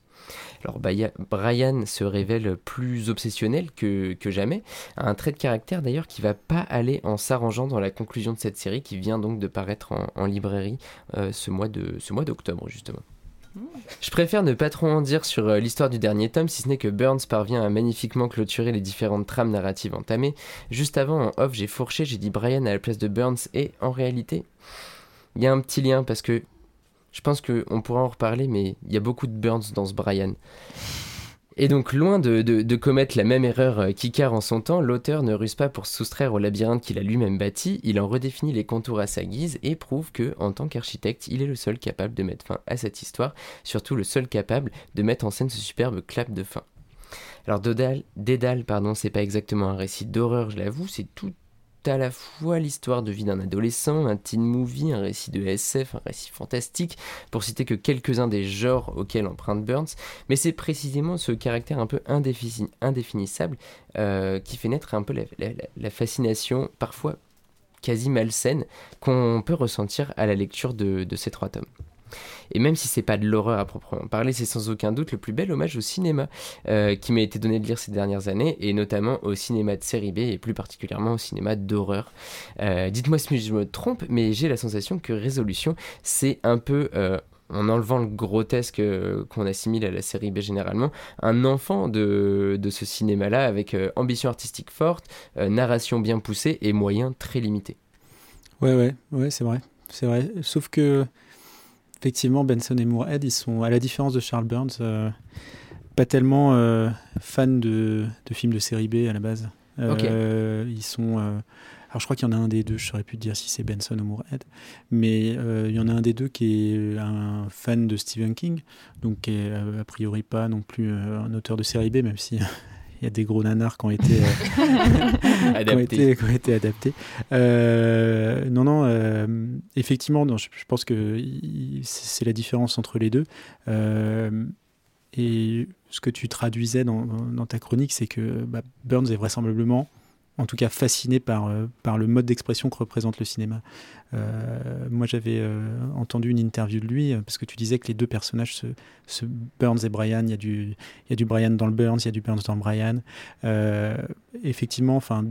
Alors Brian se révèle plus obsessionnel que, jamais, un trait de caractère d'ailleurs qui va pas aller en s'arrangeant dans la conclusion de cette série qui vient donc de paraître en, librairie euh, ce mois d'octobre justement. Je préfère ne pas trop en dire sur euh, l'histoire du dernier tome, si ce n'est que Burns parvient à magnifiquement clôturer les différentes trames narratives entamées. Juste avant, en off, j'ai fourché, j'ai dit Brian à la place de Burns, et en réalité, il y a un petit lien parce que je pense qu'on pourra en reparler, mais il y a beaucoup de Burns dans ce Brian. Et donc, loin de, commettre la même erreur euh, qu'Icar en son temps, l'auteur ne ruse pas pour se soustraire au labyrinthe qu'il a lui-même bâti, il en redéfinit les contours à sa guise et prouve que, en tant qu'architecte, il est le seul capable de mettre fin à cette histoire, surtout le seul capable de mettre en scène ce superbe clap de fin. Alors Dédale, Dédale pardon, c'est pas exactement un récit d'horreur, je l'avoue, c'est tout à la fois l'histoire de vie d'un adolescent, un teen movie, un récit de SF, un récit fantastique, pour citer que quelques-uns des genres auxquels emprunte Burns, mais c'est précisément ce caractère un peu indéfinissable euh, qui fait naître un peu la, fascination, parfois quasi malsaine, qu'on peut ressentir à la lecture de ces trois tomes. Et même si c'est pas de l'horreur à proprement parler, c'est sans aucun doute le plus bel hommage au cinéma euh, qui m'a été donné de lire ces dernières années, et notamment au cinéma de série B, et plus particulièrement au cinéma d'horreur. Euh, dites-moi si je me trompe, mais j'ai la sensation que Résolution, c'est un peu... Euh, en enlevant le grotesque qu'on assimile à la série B généralement, un enfant de, de ce cinéma-là avec ambition artistique forte, narration bien poussée et moyens très limités. Ouais, ouais, ouais, c'est vrai. C'est vrai. Sauf que effectivement, Benson et Moorhead, ils sont, à la différence de Charles Burns, euh, pas tellement euh, fans de, films de série B à la base. Euh, ils sont. alors, je crois qu'il y en a un des deux, je saurais plus dire si c'est Benson ou Moorhead, mais il y en a un des deux qui est un fan de Stephen King, donc qui est a priori pas non plus un auteur de série B, même si y a des gros nanars qui ont été, euh, <laughs> adaptés. Qui ont été, adaptés. Euh, non, non, euh, effectivement, non, je, pense que c'est la différence entre les deux. et ce que tu traduisais dans, dans ta chronique, c'est que bah, Burns est vraisemblablement en tout cas fasciné par, euh, par le mode d'expression que représente le cinéma. Euh, moi, j'avais euh, entendu une interview de lui, parce que tu disais que les deux personnages, ce, Burns et Brian, il y, a du, y a du Brian dans le Burns, il y a du Burns dans le Brian. effectivement, enfin,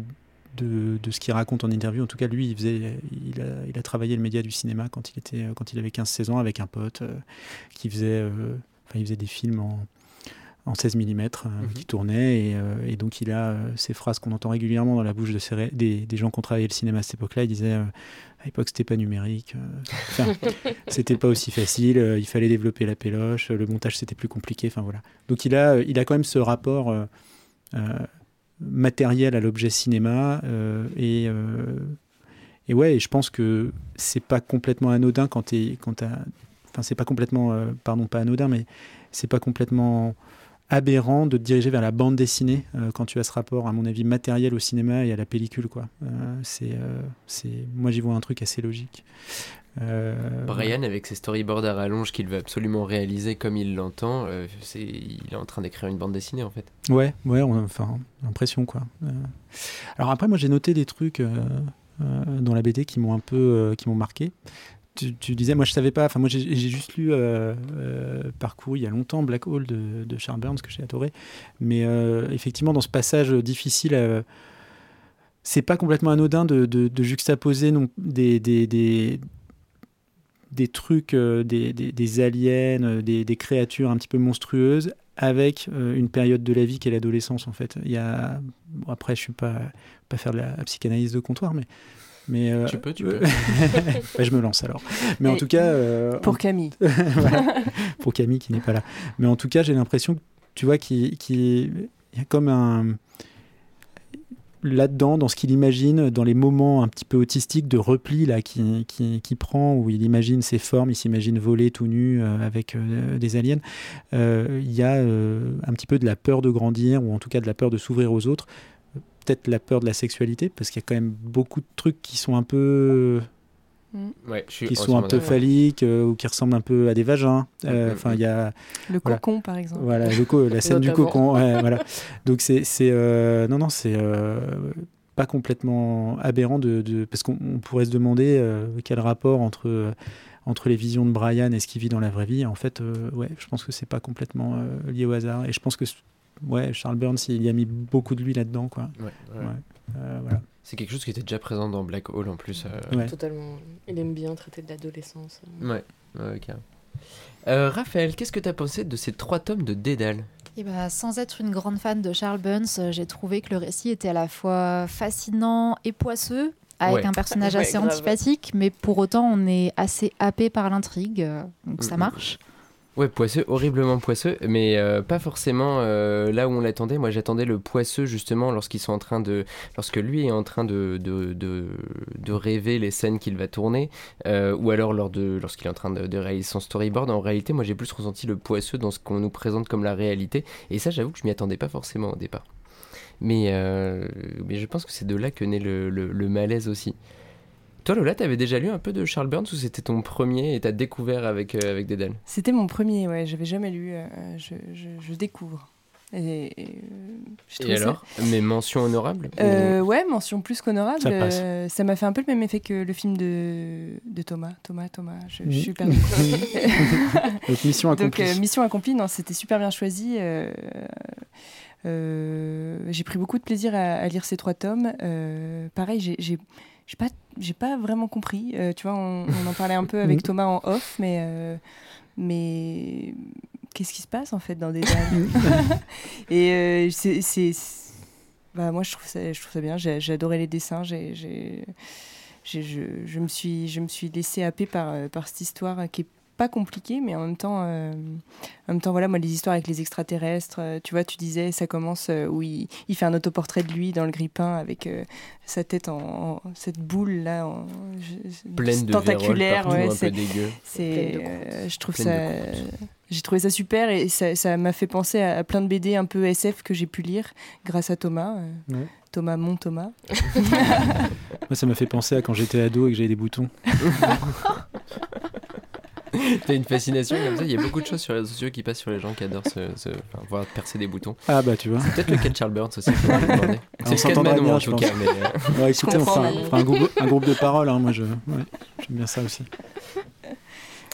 de, de, ce qu'il raconte en interview, en tout cas, lui, il, faisait, il, a, il a travaillé le média du cinéma quand il, était, quand il avait 15-16 ans avec un pote qui faisait, il faisait des films en en 16 mm euh, mhm. qui tournait. Euh, et, donc, il a euh, ces phrases qu'on entend régulièrement dans la bouche de des, des, gens qui ont travaillé le cinéma à cette époque-là. Il disait à l'époque, c'était pas numérique. Enfin, <laughs> c'était pas aussi facile. il fallait développer la péloche. Le montage, c'était plus compliqué. Enfin, voilà. Donc, il a, il a quand même ce rapport matériel à l'objet cinéma. et. Et ouais, je pense que c'est pas complètement anodin quand tu quand enfin c'est pas complètement pardon pas anodin mais c'est pas complètement aberrant de te diriger vers la bande dessinée euh, quand tu as ce rapport, à mon avis, matériel au cinéma et à la pellicule. Quoi. Euh, c'est, euh, c'est, moi, j'y vois un truc assez logique. Brian, avec ses storyboards à rallonge qu'il veut absolument réaliser comme il l'entend, c'est, il est en train d'écrire une bande dessinée en fait. Ouais, ouais, on, enfin, l'impression quoi. alors après, moi j'ai noté des trucs dans la BD qui m'ont un peu, qui m'ont marqué tu, disais, moi je savais pas, enfin moi j'ai juste lu euh, euh, parcours il y a longtemps Black Hole de, Charles Burns que j'ai adoré, mais euh, effectivement dans ce passage difficile, c'est pas complètement anodin de, juxtaposer non, des, des, des, des trucs, des, des, aliens, des, créatures un petit peu monstrueuses avec une période de la vie qu'est l'adolescence en fait. Il y a, après je suis pas pas faire de la psychanalyse de comptoir, mais mais euh, tu peux, tu peux. <laughs> Bah, je me lance alors. Mais en tout cas. Euh, pour Camille. <laughs> pour Camille qui n'est pas là. Mais en tout cas, j'ai l'impression que tu vois qu'il y a comme un là-dedans, dans ce qu'il imagine, dans les moments un petit peu autistiques de repli là, qui, qui, prend, où il imagine ses formes, il s'imagine voler tout nu euh, avec des aliens, il y a un petit peu de la peur de grandir, ou en tout cas de la peur de s'ouvrir aux autres peut-être la peur de la sexualité, parce qu'il y a quand même beaucoup de trucs qui sont un peu Ouais, je suis qui sont un peu phalliques euh, ou qui ressemblent un peu à des vagins. Euh, Mhm. Enfin, il y a Le Voilà. cocon, par exemple. voilà le co- la scène du cocon. ouais, voilà. Donc c'est c'est euh, non non c'est euh, pas complètement aberrant de, de- parce qu'on on pourrait se demander euh, quel rapport entre entre les visions de Brian et ce qu'il vit dans la vraie vie. En fait, euh, ouais, je pense que c'est pas complètement euh, lié au hasard. Et je pense que ouais, Charles Burns, il y a mis beaucoup de lui là-dedans, quoi. Ouais, ouais. Ouais. Euh, voilà. C'est quelque chose qui était déjà présent dans Black Hole en plus. euh, Ouais. Totalement. Il aime bien traiter de l'adolescence. Ouais, ouais, carrément. Euh, Raphaël, qu'est-ce que tu as pensé de ces trois tomes de Dédale? Et bah, sans être une grande fan de Charles Burns, j'ai trouvé que le récit était à la fois fascinant et poisseux, avec Ouais. un personnage assez antipathique, mais pour autant on est assez happé par l'intrigue, donc ça marche. Ouais, poisseux, horriblement poisseux, mais euh, pas forcément euh, là où on l'attendait. Moi, j'attendais le poisseux justement lorsqu'ils sont en train de, lorsque lui est en train de de, de, rêver les scènes qu'il va tourner, euh, ou alors lors de lorsqu'il est en train de, réaliser son storyboard. En réalité, moi, j'ai plus ressenti le poisseux dans ce qu'on nous présente comme la réalité, et ça, j'avoue que je m'y attendais pas forcément au départ. Mais mais je pense que c'est de là que naît le, le malaise aussi. Toi, Lola, t'avais déjà lu un peu de Charles Burns ou c'était ton premier et t'as découvert avec, euh, avec Dédale C'était mon premier, ouais, j'avais jamais lu, euh, je, je- je découvre. Et, et, euh, je Et trouvais ça- alors? Mais mention honorable ou- Euh, ouais, mention plus qu'honorable. Ça passe. euh, ça m'a fait un peu le même effet que le film de, de Thomas. Thomas, Thomas, je, je suis perdue. <laughs> Donc mission Donc, accomplie. euh, mission accomplie, non, c'était super bien choisi. euh, euh, j'ai pris beaucoup de plaisir à, à lire ces trois tomes. Euh, pareil, j'ai j'ai- pas, j'ai pas vraiment compris. Euh, tu vois, on, on en parlait un peu avec. <laughs> Thomas en off, mais, euh, mais qu'est-ce qui se passe en fait dans des <laughs> Et euh, c'est. c'est- c'est- Bah, moi, je trouve ça, je trouve ça bien. J'ai j'ai adoré les dessins. J'ai, je, je me suis, je me suis laissée happer par, par cette histoire qui est pas compliquée, mais en même temps, euh, en même temps, voilà, moi, les histoires avec les extraterrestres, euh, tu vois, tu disais, ça commence euh, où il, il fait un autoportrait de lui dans le grippin avec euh, sa tête en, en- cette boule là, en, je- pleine de tentaculaire, ouais, c'est, dégueu. c'est, euh, je trouve Pleine ça, j'ai trouvé ça super et ça, m'a fait penser à, à plein de BD un peu SF que j'ai pu lire grâce à Thomas, Ouais. Thomas mon Thomas. <laughs> Moi, ça m'a fait penser à quand j'étais ado et que j'avais des boutons. <laughs> <laughs> T'as une fascination comme ça. Il y a beaucoup de choses sur les réseaux sociaux qui passent sur les gens qui adorent se, se- enfin, voir percer des boutons. Ah bah tu vois. C'est peut-être le cas de Charles Burns aussi. C'est le cas de s'entendra Manon bien, en je tout pense. cas. Mais, euh, <laughs> Ouais, écoutez, on fera, un, mais- on fera un groupe, un groupe de paroles. hein, moi, je, ouais, j'aime bien ça aussi.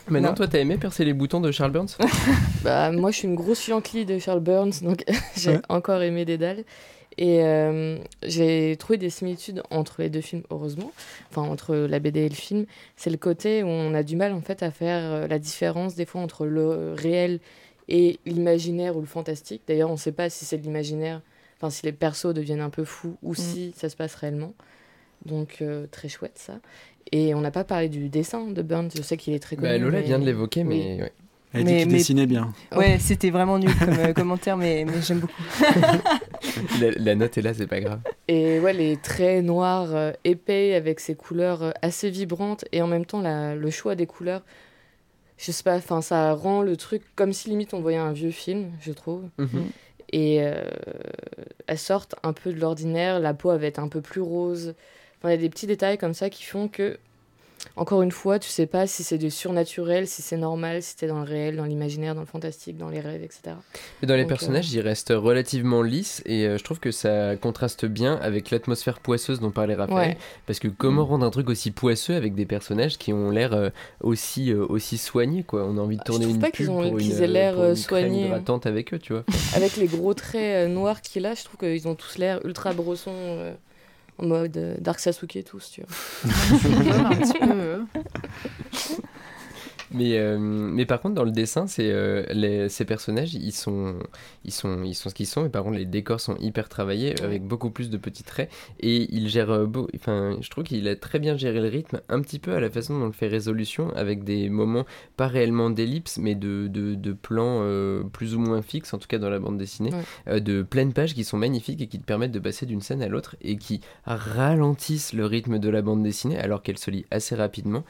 Manon, Non. toi, t'as aimé percer les boutons de Charles Burns? <laughs> Bah, moi, je suis une grosse Yankee de Charles Burns, donc j'ai Ouais. encore aimé Dédale. Et euh, j'ai trouvé des similitudes entre les deux films, heureusement. Enfin, entre la BD et le film. C'est le côté où on a du mal, en fait, à faire euh, la différence, des fois, entre le réel et l'imaginaire ou le fantastique. D'ailleurs, on ne sait pas si c'est de l'imaginaire, enfin, si les persos deviennent un peu fous ou si ça se passe réellement. Donc, euh, très chouette, ça. Et on n'a pas parlé du dessin de Burns. Je sais qu'il est très connu. bah, Lola mais- vient de l'évoquer, Oui. mais ouais. Elle Mais- dit qu'il mais- dessinait bien. Ouais, c'était vraiment nul comme euh, <laughs> commentaire, mais, mais j'aime beaucoup. <laughs> la, la note est là, c'est pas grave. Et ouais, les traits noirs euh, épais avec ces couleurs euh, assez vibrantes et en même temps la- le choix des couleurs, je sais pas, enfin ça rend le truc comme si limite on voyait un vieux film, je trouve. Mhm. Et euh, elles sortent un peu de l'ordinaire, la peau va être un peu plus rose. Enfin, il y a des petits détails comme ça qui font que, encore une fois, tu sais pas si c'est du surnaturel, si c'est normal, si c'est dans le réel, dans l'imaginaire, dans le fantastique, dans les rêves, etc. Mais dans les Donc, personnages, ils restent relativement lisses et euh, je trouve que ça contraste bien avec l'atmosphère poisseuse dont parlait Raphaël. Ouais. Parce que comment rendre un truc aussi poisseux avec des personnages qui ont l'air euh, aussi, euh, aussi soignés quoi On a envie de tourner une pas pub ont- pour qu'ils une, aient l'air, pour euh, une crème soignés. hydratante avec eux, tu vois. Avec les gros traits euh, noirs qu'il a, je trouve qu'ils ont tous l'air ultra brossons, euh, en mode euh, Dark Sasuke tous, tu vois. <laughs> <laughs> un petit peu. <laughs> Mais, euh, mais par contre, dans le dessin, c'est euh, les- ces personnages, ils sont, ils sont, ils sont ce qu'ils sont. Mais par contre, les décors sont hyper travaillés avec beaucoup plus de petits traits. Et il gère, euh, beau- enfin, je trouve qu'il a très bien géré le rythme, un petit peu à la façon dont le fait Résolution, avec des moments pas réellement d'ellipse, mais de, de, de plans euh, plus ou moins fixes, en tout cas dans la bande dessinée, Ouais. de pleines pages qui sont magnifiques et qui te permettent de passer d'une scène à l'autre et qui ralentissent le rythme de la bande dessinée alors qu'elle se lit assez rapidement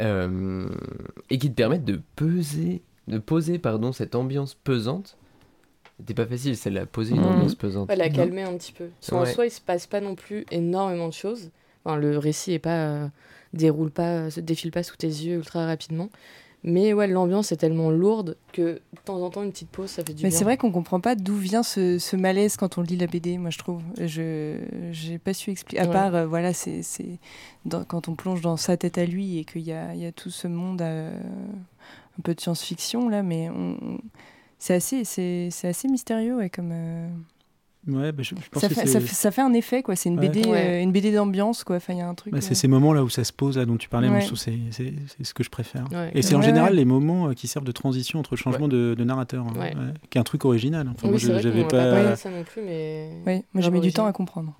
et qui te permettent de peser, de poser pardon cette ambiance pesante. C'était pas facile celle-là, poser une Mhm. ambiance pesante. Ouais, la calmer un petit peu. Parce qu'en Ouais. soi, il se passe pas non plus énormément de choses. Enfin, le récit est pas euh, déroule pas, se défile pas sous tes yeux ultra rapidement. Mais ouais, l'ambiance est tellement lourde que de temps en temps, une petite pause, ça fait du Mais bien. c'est vrai qu'on comprend pas d'où vient ce, ce malaise quand on lit la BD, moi je trouve. Je j'ai pas su expliquer. À Ouais. part, euh, voilà, c'est quand on plonge dans sa tête à lui et qu'il y y a tout ce monde euh, un peu de science-fiction là, mais on, on- c'est assez, assez mystérieux, ouais, comme. euh, Ouais, bah, je, je pense ça, que fait, c'est ça, fait, ça fait un effet, quoi. C'est une Ouais. BD, Ouais. euh, une BD d'ambiance, quoi. Enfin, il y a un truc. bah, euh, c'est ces moments-là où ça se pose, là, dont tu parlais, Ouais. c'est- c'est c'est ce que je préfère. Ouais. Et c'est en général ouais. les moments euh, qui servent de transition entre changement de, de narrateur, hein, Ouais. ouais, qui est un truc original. Enfin, Oui, moi, j'avais pas. pas ça non plus, mais. Ouais, moi j'ai mis du temps à comprendre.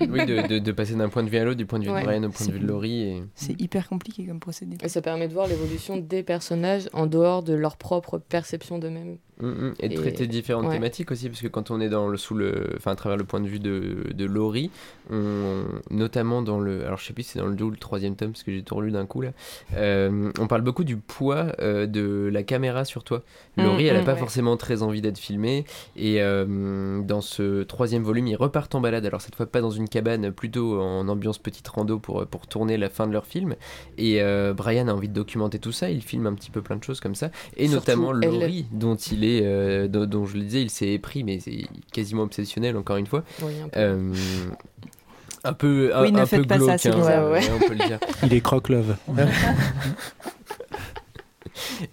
oui, de, de- de passer d'un point de vue à l'autre, du point de vue Ouais. de Brian au point de vue de Laurie. Et... C'est hyper compliqué comme procédé. Et ça permet de voir l'évolution des personnages en dehors de leur propre perception d'eux-mêmes. Mm, mm. Et de Et- traiter différentes ouais. thématiques aussi, parce que quand on est dans le, sous le, enfin à travers le point de vue de, de Laurie, on, notamment dans le, alors je sais plus si c'est dans le deux ou le troisième tome, parce que j'ai tout relu d'un coup là, euh, on parle beaucoup du poids euh, de la caméra sur toi. Mm, Laurie, elle a mm, pas ouais. forcément très envie d'être filmée, et euh, dans ce troisième volume, ils repartent en balade, alors cette fois pas dans une cabane, plutôt en ambiance petite rando pour, pour tourner la fin de leur film, et Brian a envie de documenter tout ça, il filme un petit peu plein de choses comme ça, et Surtout notamment elle. Laurie, dont il est, dont, dont je le disais, il s'est épris, mais c'est quasiment obsessionnel encore une fois. Oui, un peu. Euh, un peu, un, Oui, ne un peu faites pas ça, glauque, c'est hein, ouais, on peut le dire. <laughs> Il est croque-love. <laughs>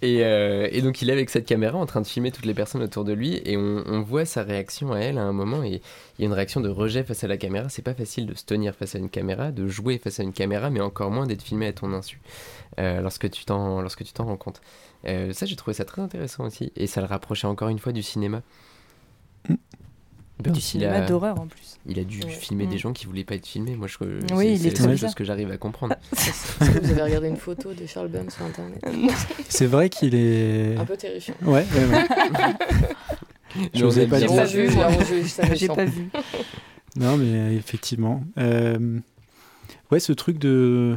Et, euh, et donc il est avec cette caméra en train de filmer toutes les personnes autour de lui et on, on voit sa réaction à elle à un moment et il y a une réaction de rejet face à la caméra. C'est pas facile de se tenir face à une caméra, de jouer face à une caméra, mais encore moins d'être filmé à ton insu euh, lorsque tu t'en lorsque tu t'en rends compte. Euh, ça j'ai trouvé ça très intéressant aussi et ça le rapprochait encore une fois du cinéma. Burns, Du il cinéma a- d'horreur en plus. Il a dû Ouais. filmer des Mm. gens qui voulaient pas être filmés. Moi, je, Oui, il c'est est la seule chose que j'arrive à comprendre. <laughs> Que <laughs> vous avez regardé une photo de Charles Bunn sur internet <laughs> C'est vrai qu'il est. Un peu terrifiant. Ouais, ouais, ouais. Je vous ai pas dit- pas vu, J'ai pas vu. Non, mais euh, effectivement. Euh, Ouais, ce truc de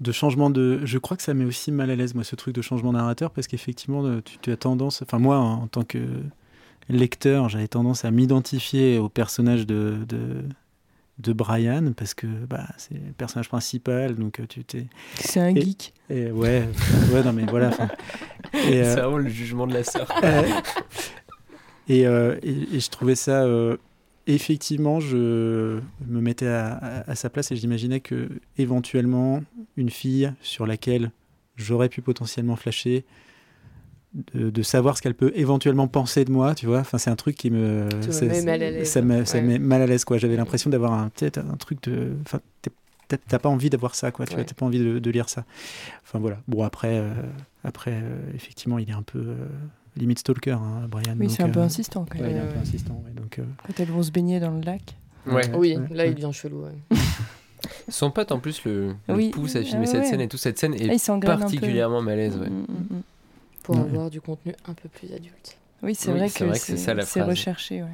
de changement de je crois que ça met aussi mal à l'aise moi ce truc de changement de narrateur parce qu'effectivement euh, tu, tu as tendance enfin moi en, en tant que lecteur j'avais tendance à m'identifier au personnage de, de de Brian parce que bah c'est le personnage principal donc euh, tu t'es C'est un Et- geek. et ouais <laughs> ouais non mais voilà et, euh, C'est vraiment le jugement de la sœur. <laughs> euh, et, euh, et, et je trouvais ça. euh, effectivement, je me mettais à, à- à sa place et j'imaginais que éventuellement une fille sur laquelle j'aurais pu potentiellement flasher, de, de savoir ce qu'elle peut éventuellement penser de moi, tu vois. Enfin, c'est un truc qui me. me c'est- met mal à l'aise. Ça me, ça Ouais. me met mal à l'aise, quoi. J'avais l'impression d'avoir un, peut-être un truc de. Enfin, t'as- pas envie d'avoir ça, quoi. Tu vois, Ouais. t'as pas envie de, de lire ça. Enfin, voilà. Bon, après, euh, après euh, effectivement, il est un peu. euh, limite stalker, hein, Brian. Oui, c'est un peu euh, insistant quand Ouais, même. il est un Ouais, peu ouais. insistant. ouais, donc, euh, Quand elles vont se baigner dans le lac. Ouais. Oui, ouais, là ouais. il devient chelou. ouais. Son pote en plus le, le Oui. pousse à Ah filmer ouais, cette ouais. scène et tout. Cette scène Ah, est peu. particulièrement malaise. Ouais. Mm, mm, mm. Pour Ouais. avoir du contenu un peu plus adulte. Oui, c'est Oui, vrai que vrai que c'est recherché. Ouais.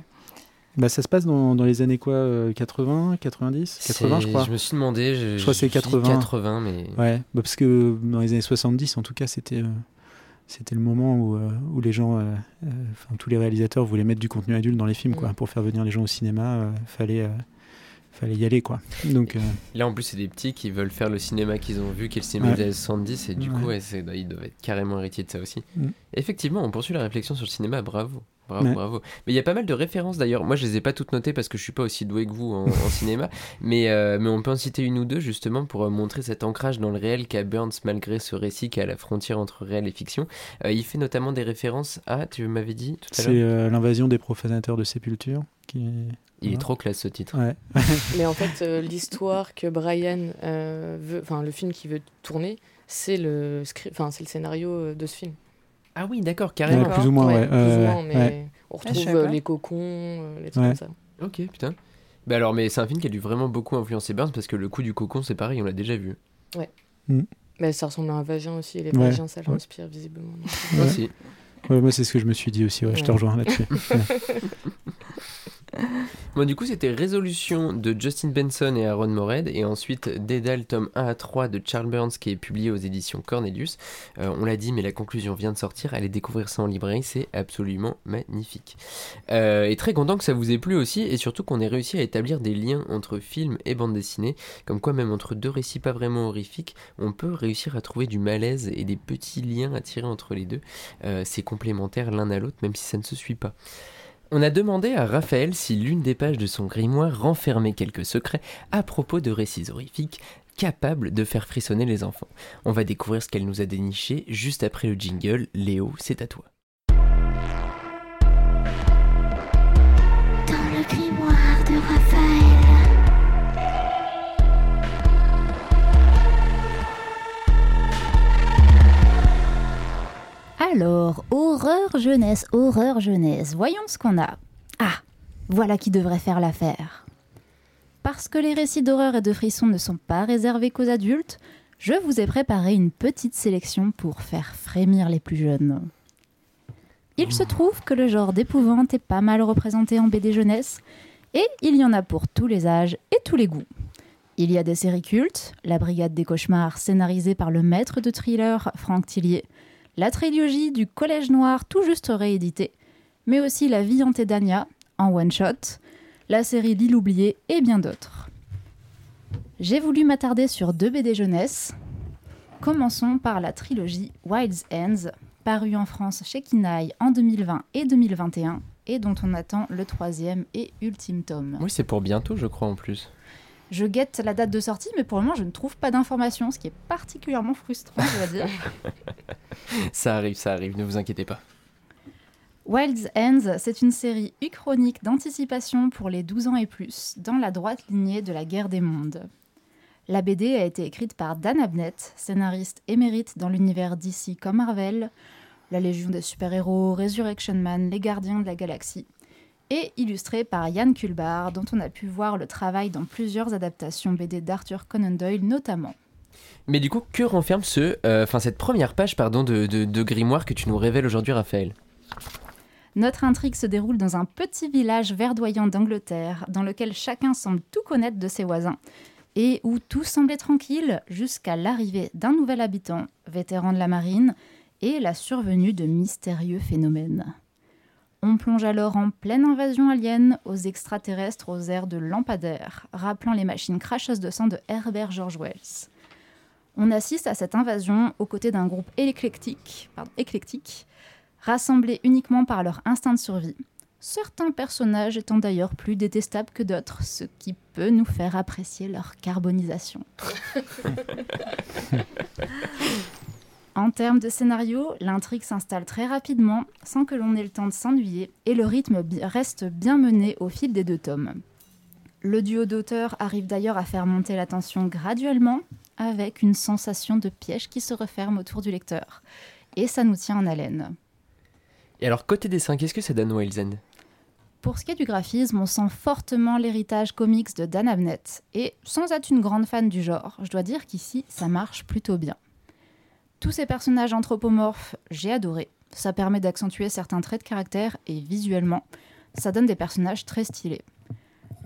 Bah, ça se passe dans, dans les années quoi euh, 80, 90 80, je crois. Je me suis demandé. Je, Je crois que c'est je me suis dit 80. 80, mais. Ouais, bah, parce que dans les années 70, en tout cas, c'était euh, c'était le moment où, euh, où les gens, euh, euh, tous les réalisateurs voulaient mettre du contenu adulte dans les films, quoi. Mm. Pour faire venir les gens au cinéma, euh, fallait euh, fallait y aller, quoi. Donc euh, Là, en plus, c'est des petits qui veulent faire le cinéma qu'ils ont vu, qui est le cinéma Ouais. des années 70, et du coup, Ouais. c'est- ils doivent être carrément héritiers de ça aussi. Mm. Effectivement, on poursuit la réflexion sur le cinéma, bravo. Bravo, Ouais. bravo. Mais il y a pas mal de références d'ailleurs. Moi, je les ai pas toutes notées parce que je suis pas aussi doué que vous en, en <laughs> cinéma. Mais, euh, mais on peut en citer une ou deux justement pour euh, montrer cet ancrage dans le réel qu'a Burns malgré ce récit qui est à la frontière entre réel et fiction. Euh, il fait notamment des références à, tu m'avais dit tout à c'est l'heure. euh, l'invasion des profanateurs de sépulture. Qui... Il est trop classe ce titre. Ouais. <laughs> Mais en fait, euh, l'histoire que Brian euh, veut, enfin le film qu'il veut tourner, c'est le script, enfin c'est le scénario de ce film. Ah oui, d'accord, Ouais, carrément. plus ou moins, ouais. plus ou moins, mais ouais. on Ah, retrouve euh, les cocons, euh, les trucs Ouais. comme ça. Ok, putain. Bah alors, mais c'est un film qui a dû vraiment beaucoup influencer Burns parce que le coup du cocon, c'est pareil, on l'a déjà vu. Mais ça ressemble à un vagin aussi, et les Ouais. vagins ça Ouais. l'inspire visiblement. Ouais. Aussi. Ouais, moi, c'est ce que je me suis dit aussi. Ouais, Je te Ouais. rejoins là-dessus. <laughs> Bon, du coup, c'était Résolution de Justin Benson et Aaron Mored, et ensuite Dédale, tome 1 à 3 de Charles Burns, qui est publié aux éditions Cornelius. Euh, on l'a dit, mais la conclusion vient de sortir. Allez découvrir ça en librairie, c'est absolument magnifique. Euh, et très content que ça vous ait plu aussi, et surtout qu'on ait réussi à établir des liens entre film et bande dessinée, comme quoi même entre deux récits pas vraiment horrifiques, on peut réussir à trouver du malaise et des petits liens à tirer entre les deux. Euh, c'est complémentaire l'un à l'autre, même si ça ne se suit pas. On a demandé à Raphaël si l'une des pages de son grimoire renfermait quelques secrets à propos de récits horrifiques capables de faire frissonner les enfants. On va découvrir ce qu'elle nous a déniché juste après le jingle. Léo, c'est à toi. Dans le grimoire de Raphaël. Alors, horreur jeunesse, horreur jeunesse, voyons ce qu'on a. Ah, voilà qui devrait faire l'affaire. Parce que les récits d'horreur et de frissons ne sont pas réservés qu'aux adultes, je vous ai préparé une petite sélection pour faire frémir les plus jeunes. Il se trouve que le genre d'épouvante est pas mal représenté en BD jeunesse, et il y en a pour tous les âges et tous les goûts. Il y a des séries cultes, La Brigade des Cauchemars, scénarisée par le maître de thriller Franck Tillier, la trilogie du Collège Noir tout juste rééditée, mais aussi La vie Dania en one-shot, la série L'île oubliée et bien d'autres. J'ai voulu m'attarder sur deux BD jeunesse. Commençons par la trilogie Wild's Ends, parue en France chez Kinaï en 2020 et 2021, et dont on attend le troisième et ultime tome. Oui, c'est pour bientôt, je crois, en plus. Je guette la date de sortie, mais pour le moment, je ne trouve pas d'informations, ce qui est particulièrement frustrant, je dois dire. <laughs> ça arrive, ça arrive, ne vous inquiétez pas. Wild's Ends, c'est une série uchronique d'anticipation pour les 12 ans et plus, dans la droite lignée de la guerre des mondes. La BD a été écrite par Dan Abnett, scénariste émérite dans l'univers DC comme Marvel, La Légion des super-héros, Resurrection Man, Les Gardiens de la Galaxie, et illustrée par Yann Kulbar, dont on a pu voir le travail dans plusieurs adaptations BD d'Arthur Conan Doyle notamment. Mais du coup, que renferme ce, euh, cette première page pardon, de, de grimoire que tu nous révèles aujourd'hui, Raphaël? Notre intrigue se déroule dans un petit village verdoyant d'Angleterre, dans lequel chacun semble tout connaître de ses voisins, et où tout semblait tranquille jusqu'à l'arrivée d'un nouvel habitant, vétéran de la marine, et la survenue de mystérieux phénomènes. On plonge alors en pleine invasion alien aux extraterrestres aux airs de lampadaire, rappelant les machines cracheuses de sang de Herbert George Wells. On assiste à cette invasion aux côtés d'un groupe éclectique, éclectique rassemblés uniquement par leur instinct de survie. Certains personnages étant d'ailleurs plus détestables que d'autres, ce qui peut nous faire apprécier leur carbonisation. <laughs> en termes de scénario, l'intrigue s'installe très rapidement, sans que l'on ait le temps de s'ennuyer, et le rythme reste bien mené au fil des deux tomes. Le duo d'auteurs arrive d'ailleurs à faire monter la tension graduellement, avec une sensation de piège qui se referme autour du lecteur. Et ça nous tient en haleine. Et alors, côté dessin, qu'est-ce que ça donne Wild's End Pour ce qui est du graphisme, on sent fortement l'héritage comics de Dan Abnett. Et sans être une grande fan du genre, je dois dire qu'ici, ça marche plutôt bien. Tous ces personnages anthropomorphes, j'ai adoré. Ça permet d'accentuer certains traits de caractère et visuellement, ça donne des personnages très stylés.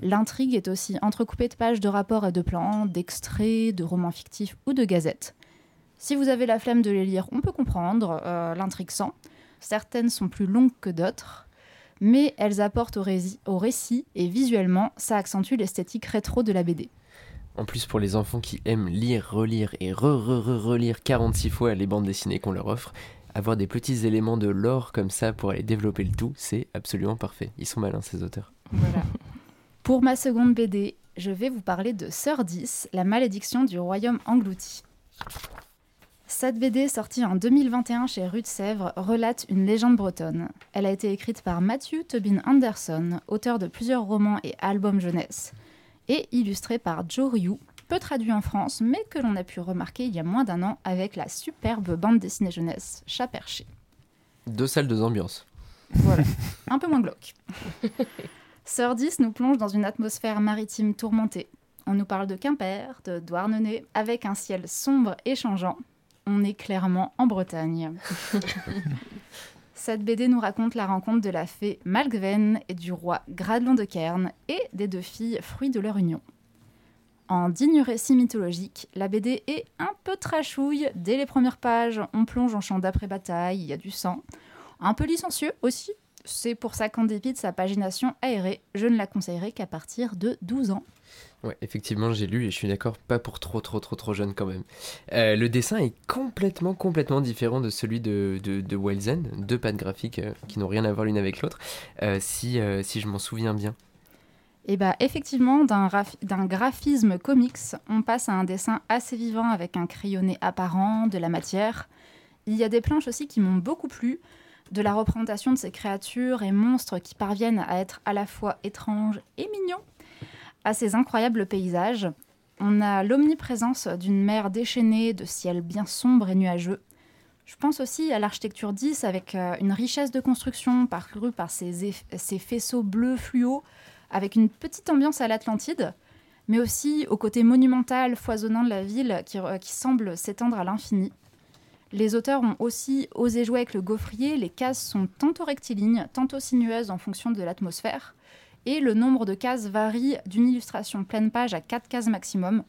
L'intrigue est aussi entrecoupée de pages de rapports et de plans, d'extraits, de romans fictifs ou de gazettes. Si vous avez la flemme de les lire, on peut comprendre euh, l'intrigue sans. Certaines sont plus longues que d'autres, mais elles apportent au, au récit et visuellement, ça accentue l'esthétique rétro de la BD. En plus, pour les enfants qui aiment lire, relire et re-re-re-relire 46 fois les bandes dessinées qu'on leur offre, avoir des petits éléments de lore comme ça pour aller développer le tout, c'est absolument parfait. Ils sont malins, ces auteurs. Voilà. <laughs> pour ma seconde BD, je vais vous parler de Sœur 10, la malédiction du royaume englouti. Cette BD, sortie en 2021 chez Rue de Sèvres, relate une légende bretonne. Elle a été écrite par Matthew Tobin Anderson, auteur de plusieurs romans et albums jeunesse, et illustrée par Joe Ryu, peu traduit en France, mais que l'on a pu remarquer il y a moins d'un an avec la superbe bande dessinée jeunesse Chat perché. Deux salles, deux ambiances. Voilà, <laughs> un peu moins glauque. <laughs> Sœur 10 nous plonge dans une atmosphère maritime tourmentée. On nous parle de Quimper, de Douarnenez, avec un ciel sombre et changeant, on est clairement en Bretagne. <laughs> Cette BD nous raconte la rencontre de la fée Malgven et du roi Gradlon de Cairn et des deux filles fruits de leur union. En digne récit mythologique, la BD est un peu trashouille. Dès les premières pages, on plonge en champ d'après-bataille, il y a du sang. Un peu licencieux aussi. C'est pour ça qu'en dépit de sa pagination aérée, je ne la conseillerais qu'à partir de 12 ans. Ouais, effectivement, j'ai lu et je suis d'accord, pas pour trop, trop, trop, trop jeune quand même. Euh, le dessin est complètement, complètement différent de celui de, de, de deux pattes graphiques euh, qui n'ont rien à voir l'une avec l'autre, euh, si, si je m'en souviens bien. Et bah effectivement, d'un d'un graphisme comics, on passe à un dessin assez vivant avec un crayonné apparent, de la matière. Il y a des planches aussi qui m'ont beaucoup plu, de la représentation de ces créatures et monstres qui parviennent à être à la fois étranges et mignons, à ces incroyables paysages. On a l'omniprésence d'une mer déchaînée, de ciel bien sombre et nuageux. Je pense aussi à l'architecture 10 avec euh, une richesse de construction parcourue par ces, eff- ces faisceaux bleus fluo avec une petite ambiance à l'Atlantide, mais aussi au côté monumental, foisonnant de la ville qui, qui semble s'étendre à l'infini. Les auteurs ont aussi osé jouer avec le gaufrier, les cases sont tantôt rectilignes, tantôt sinueuses en fonction de l'atmosphère, et le nombre de cases varie d'une illustration pleine page à 4 cases maximum,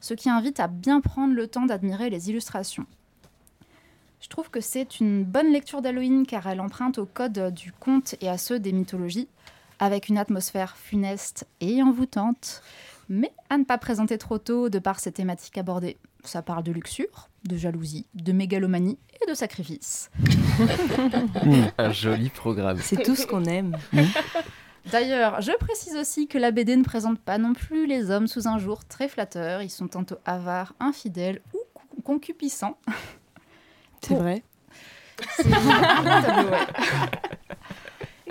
ce qui invite à bien prendre le temps d'admirer les illustrations. Je trouve que c'est une bonne lecture d'Halloween car elle emprunte au code du conte et à ceux des mythologies, avec une atmosphère funeste et envoûtante, mais à ne pas présenter trop tôt de par ses thématiques abordées. Ça parle de luxure, de jalousie, de mégalomanie et de sacrifice. <laughs> Un joli programme. C'est tout ce qu'on aime. <laughs> D'ailleurs, je précise aussi que la BD ne présente pas non plus les hommes sous un jour très flatteurs. Ils sont tantôt avares, infidèles ou con- concupiscents. C'est vrai. C'est.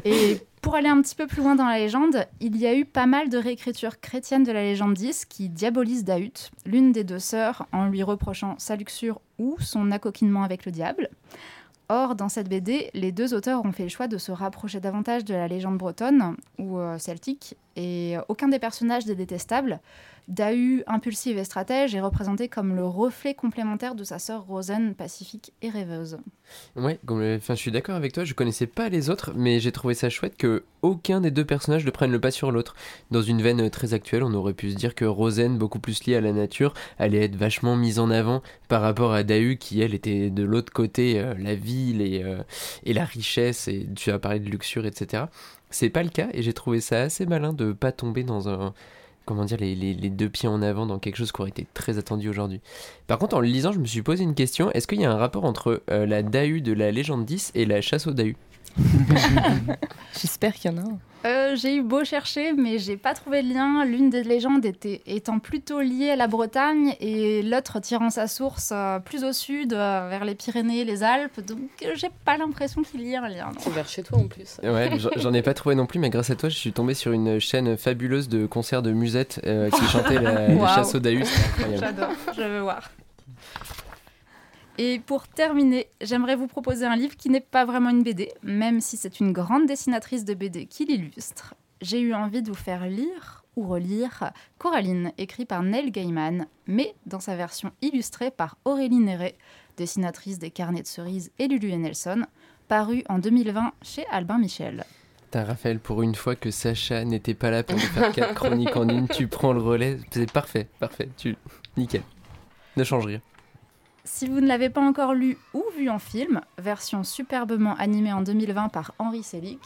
Et pour aller un petit peu plus loin dans la légende, il y a eu pas mal de réécritures chrétiennes de la légende 10 qui diabolisent Dahut, l'une des deux sœurs, en lui reprochant sa luxure ou son accoquinement avec le diable. Or, dans cette BD, les deux auteurs ont fait le choix de se rapprocher davantage de la légende bretonne ou euh, celtique, et aucun des personnages n'est détestable. Dahu, impulsive et stratège, est représenté comme le reflet complémentaire de sa sœur Rosen, pacifique et rêveuse. Ouais, enfin, je suis d'accord avec toi, je connaissais pas les autres, mais j'ai trouvé ça chouette que aucun des deux personnages ne prenne le pas sur l'autre. Dans une veine très actuelle, on aurait pu se dire que Rosen, beaucoup plus liée à la nature, allait être vachement mise en avant par rapport à Dahu, qui elle était de l'autre côté, euh, la ville et, euh, et la richesse, et tu as parlé de luxure, etc. C'est pas le cas, et j'ai trouvé ça assez malin de pas tomber dans un comment dire, les, deux pieds en avant dans quelque chose qui aurait été très attendu aujourd'hui. Par contre, en le lisant, je me suis posé une question. Est-ce qu'il y a un rapport entre euh, la Dahu de la légende 10 et la chasse au Dahu? <laughs> J'espère qu'il y en a un. Euh, j'ai eu beau chercher, mais j'ai pas trouvé de lien. L'une des légendes était, étant plutôt liée à la Bretagne et l'autre tirant sa source euh, plus au sud, euh, vers les Pyrénées, les Alpes. Donc euh, j'ai pas l'impression qu'il y ait un lien. non. C'est vers chez toi en plus. Ouais, <laughs> j'en- ai pas trouvé non plus, mais grâce à toi, je suis tombé sur une chaîne fabuleuse de concerts de musettes euh, qui chantait la, <laughs> la Waouh. chasse. J'adore, je veux voir. Et pour terminer, j'aimerais vous proposer un livre qui n'est pas vraiment une BD, même si c'est une grande dessinatrice de BD qui l'illustre. J'ai eu envie de vous faire lire ou relire Coraline, écrit par Neil Gaiman, mais dans sa version illustrée par Aurélie Néret, dessinatrice des Carnets de cerises et Lulu et Nelson, paru en 2020 chez Albin Michel. Putain, Raphaël, pour une fois que Sacha n'était pas là pour nous faire quatre chroniques en une, tu prends le relais. C'est parfait, parfait. Tu... Nickel. Ne change rien. Si vous ne l'avez pas encore lu ou vu en film, version superbement animée en 2020 par Henri Selick,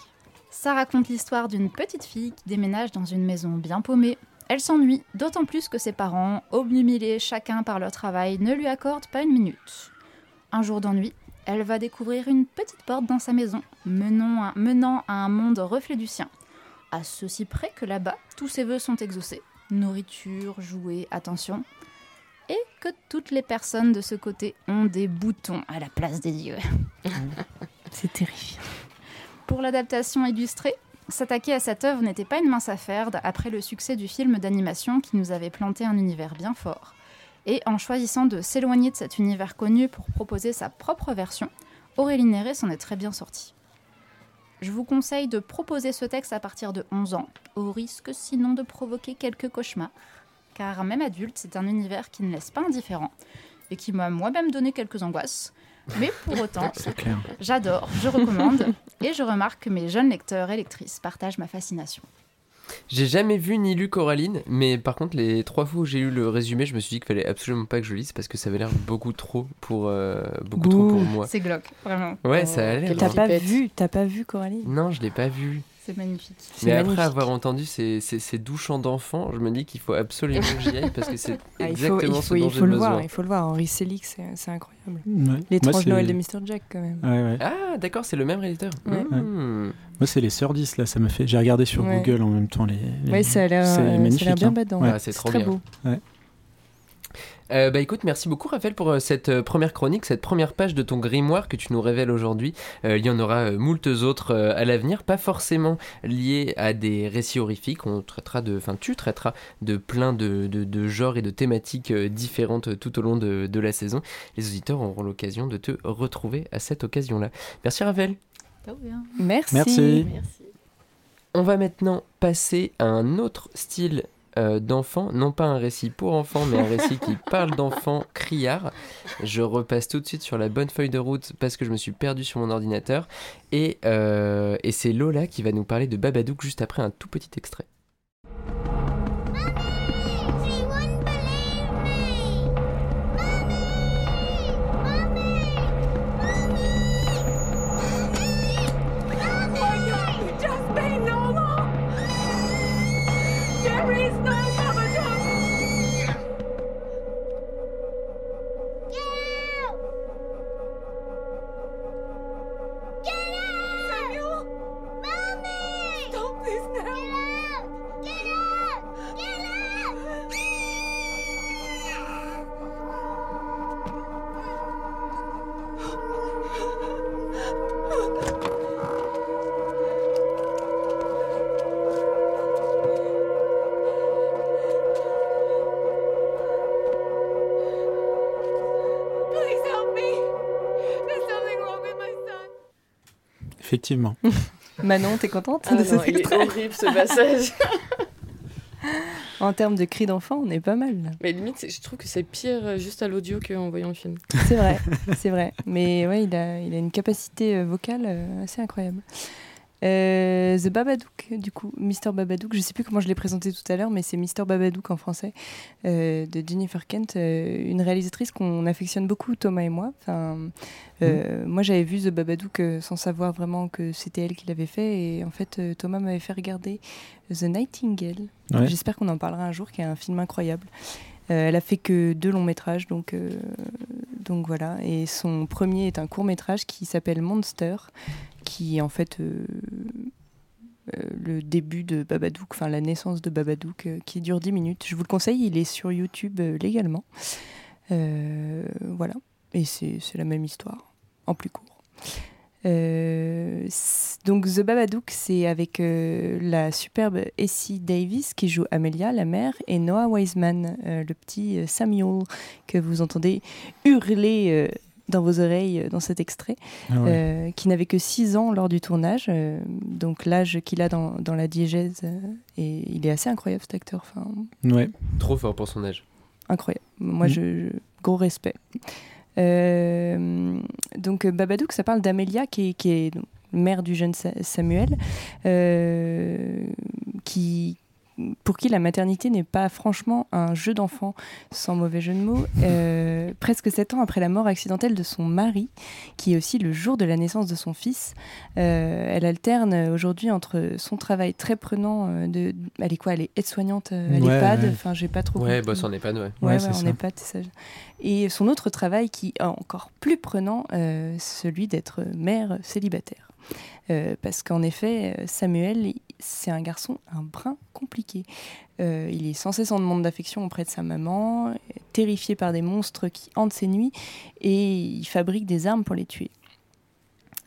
ça raconte l'histoire d'une petite fille qui déménage dans une maison bien paumée. Elle s'ennuie, d'autant plus que ses parents, obnubilés chacun par leur travail, ne lui accordent pas une minute. Un jour d'ennui, elle va découvrir une petite porte dans sa maison, menant à, un monde reflet du sien. À ceci près que là-bas, tous ses vœux sont exaucés. Nourriture, jouets, attention et que toutes les personnes de ce côté ont des boutons à la place des yeux. <laughs> C'est terrifiant. Pour l'adaptation illustrée, s'attaquer à cette œuvre n'était pas une mince affaire après le succès du film d'animation qui nous avait planté un univers bien fort. Et en choisissant de s'éloigner de cet univers connu pour proposer sa propre version, Aurélie Néré s'en est très bien sortie. Je vous conseille de proposer ce texte à partir de 11 ans, au risque sinon de provoquer quelques cauchemars car même adulte, c'est un univers qui ne laisse pas indifférent et qui m'a moi-même donné quelques angoisses. Mais pour autant, j'adore, je recommande et je remarque que mes jeunes lecteurs et lectrices partagent ma fascination. J'ai jamais vu ni lu Coraline, mais par contre, les trois fois où j'ai lu le résumé, je me suis dit qu'il fallait absolument pas que je lise parce que ça avait l'air beaucoup trop pour, euh, beaucoup trop pour moi. C'est glauque, vraiment. Ouais, ça a l'air. T'as pas vu, t'as pas vu Coraline? Non, je l'ai pas vu. C'est magnifique. Mais après avoir entendu ces, ces, ces doux chants d'enfants, je me dis qu'il faut absolument que j'y aille parce que c'est <laughs> Ah, il faut, exactement il ce faut, dont il j'ai faut le besoin. voir, il faut le voir. Henri Selick, c'est c'est incroyable. Ouais. L'étrange Noël de Mr. Jack, quand même. Ouais, ouais. Ah, d'accord, c'est le même réalisateur. Ouais. Hmm. Moi, c'est les Sœurs 10, là, ça m'a fait. J'ai regardé sur Ouais. Google en même temps les. les- Ouais, ça a l'air c'est euh, ça a magnifique. l'air bien hein. badant. Ouais. Ah, c'est trop très bien. beau. Euh, bah écoute, merci beaucoup Raphaël pour euh, cette euh, première chronique, cette première page de ton grimoire que tu nous révèles aujourd'hui. Euh, il y en aura euh, moultes autres euh, à l'avenir, pas forcément liées à des récits horrifiques. On traitera de, enfin tu traiteras de plein de, de, de genres et de thématiques euh, différentes tout au long de, de la saison. Les auditeurs auront l'occasion de te retrouver à cette occasion-là. Merci Raphaël. Merci. Merci. Merci. On va maintenant passer à un autre style euh, d'enfant, non pas un récit pour enfants, mais un récit qui <laughs> parle d'enfants criards. Je repasse tout de suite sur la bonne feuille de route parce que je me suis perdu sur mon ordinateur. Et, euh, et c'est Lola qui va nous parler de Babadook juste après un tout petit extrait. Effectivement. <laughs> Manon, t'es contente Ah de non, cet il est extrait horrible ce passage. <laughs> En termes de cris d'enfant, on est pas mal. là. Mais limite, c'est- je trouve que c'est pire euh, juste à l'audio qu'en voyant le film. C'est vrai, <laughs> c'est vrai. Mais ouais, il a, il a une capacité euh, vocale euh, assez incroyable. Euh, The Babadook, du coup, Mr. Babadook, je sais plus comment je l'ai présenté tout à l'heure, mais c'est Mr. Babadook en français, euh, de Jennifer Kent, euh, une réalisatrice qu'on affectionne beaucoup, Thomas et moi. Enfin, euh, Moi, j'avais vu The Babadook sans savoir vraiment que c'était elle qui l'avait fait, et en fait, Thomas m'avait fait regarder The Nightingale. Ouais. J'espère qu'on en parlera un jour, qui est un film incroyable. Euh, elle a fait que deux longs métrages, donc, euh, donc voilà. Et son premier est un court métrage qui s'appelle Monster, qui en fait euh, le début de Babadook, enfin la naissance de Babadook, euh, qui dure 10 minutes. Je vous le conseille, il est sur YouTube euh, légalement. Euh, voilà. Et c'est la même histoire, en plus court. Euh, donc The Babadook, c'est avec euh, la superbe Essie Davis qui joue Amelia, la mère, et Noah Wiseman, euh, le petit euh, Samuel que vous entendez hurler euh, dans vos oreilles euh, dans cet extrait, Ah ouais. euh, qui n'avait que 6 ans lors du tournage, euh, donc l'âge qu'il a dans, dans la diégèse, euh, et il est assez incroyable cet acteur, enfin Ouais. Trop fort pour son âge. incroyable. Moi, Mm. je, je- gros respect. Euh, donc, Babadook, ça parle d'Amélia, qui est, qui est donc, mère du jeune Sa- Samuel, euh, qui, pour qui la maternité n'est pas franchement un jeu d'enfant, sans mauvais jeu de mots. Euh, <laughs> presque sept ans après la mort accidentelle de son mari, qui est aussi le jour de la naissance de son fils, euh, elle alterne aujourd'hui entre son travail très prenant euh, de, elle est quoi, elle est aide-soignante à Ouais, l'EHPAD. ouais. Enfin, j'ai pas trop. Ouais, compris. boss en EHPAD, ouais. Ouais, Ouais, c'est n'est pas c'est ça. Et son autre travail qui est encore plus prenant, euh, celui d'être mère célibataire. Euh, parce qu'en effet, Samuel, c'est un garçon un brin compliqué. Euh, il est sans cesse en demande d'affection auprès de sa maman, terrifié par des monstres qui hantent ses nuits, et il fabrique des armes pour les tuer.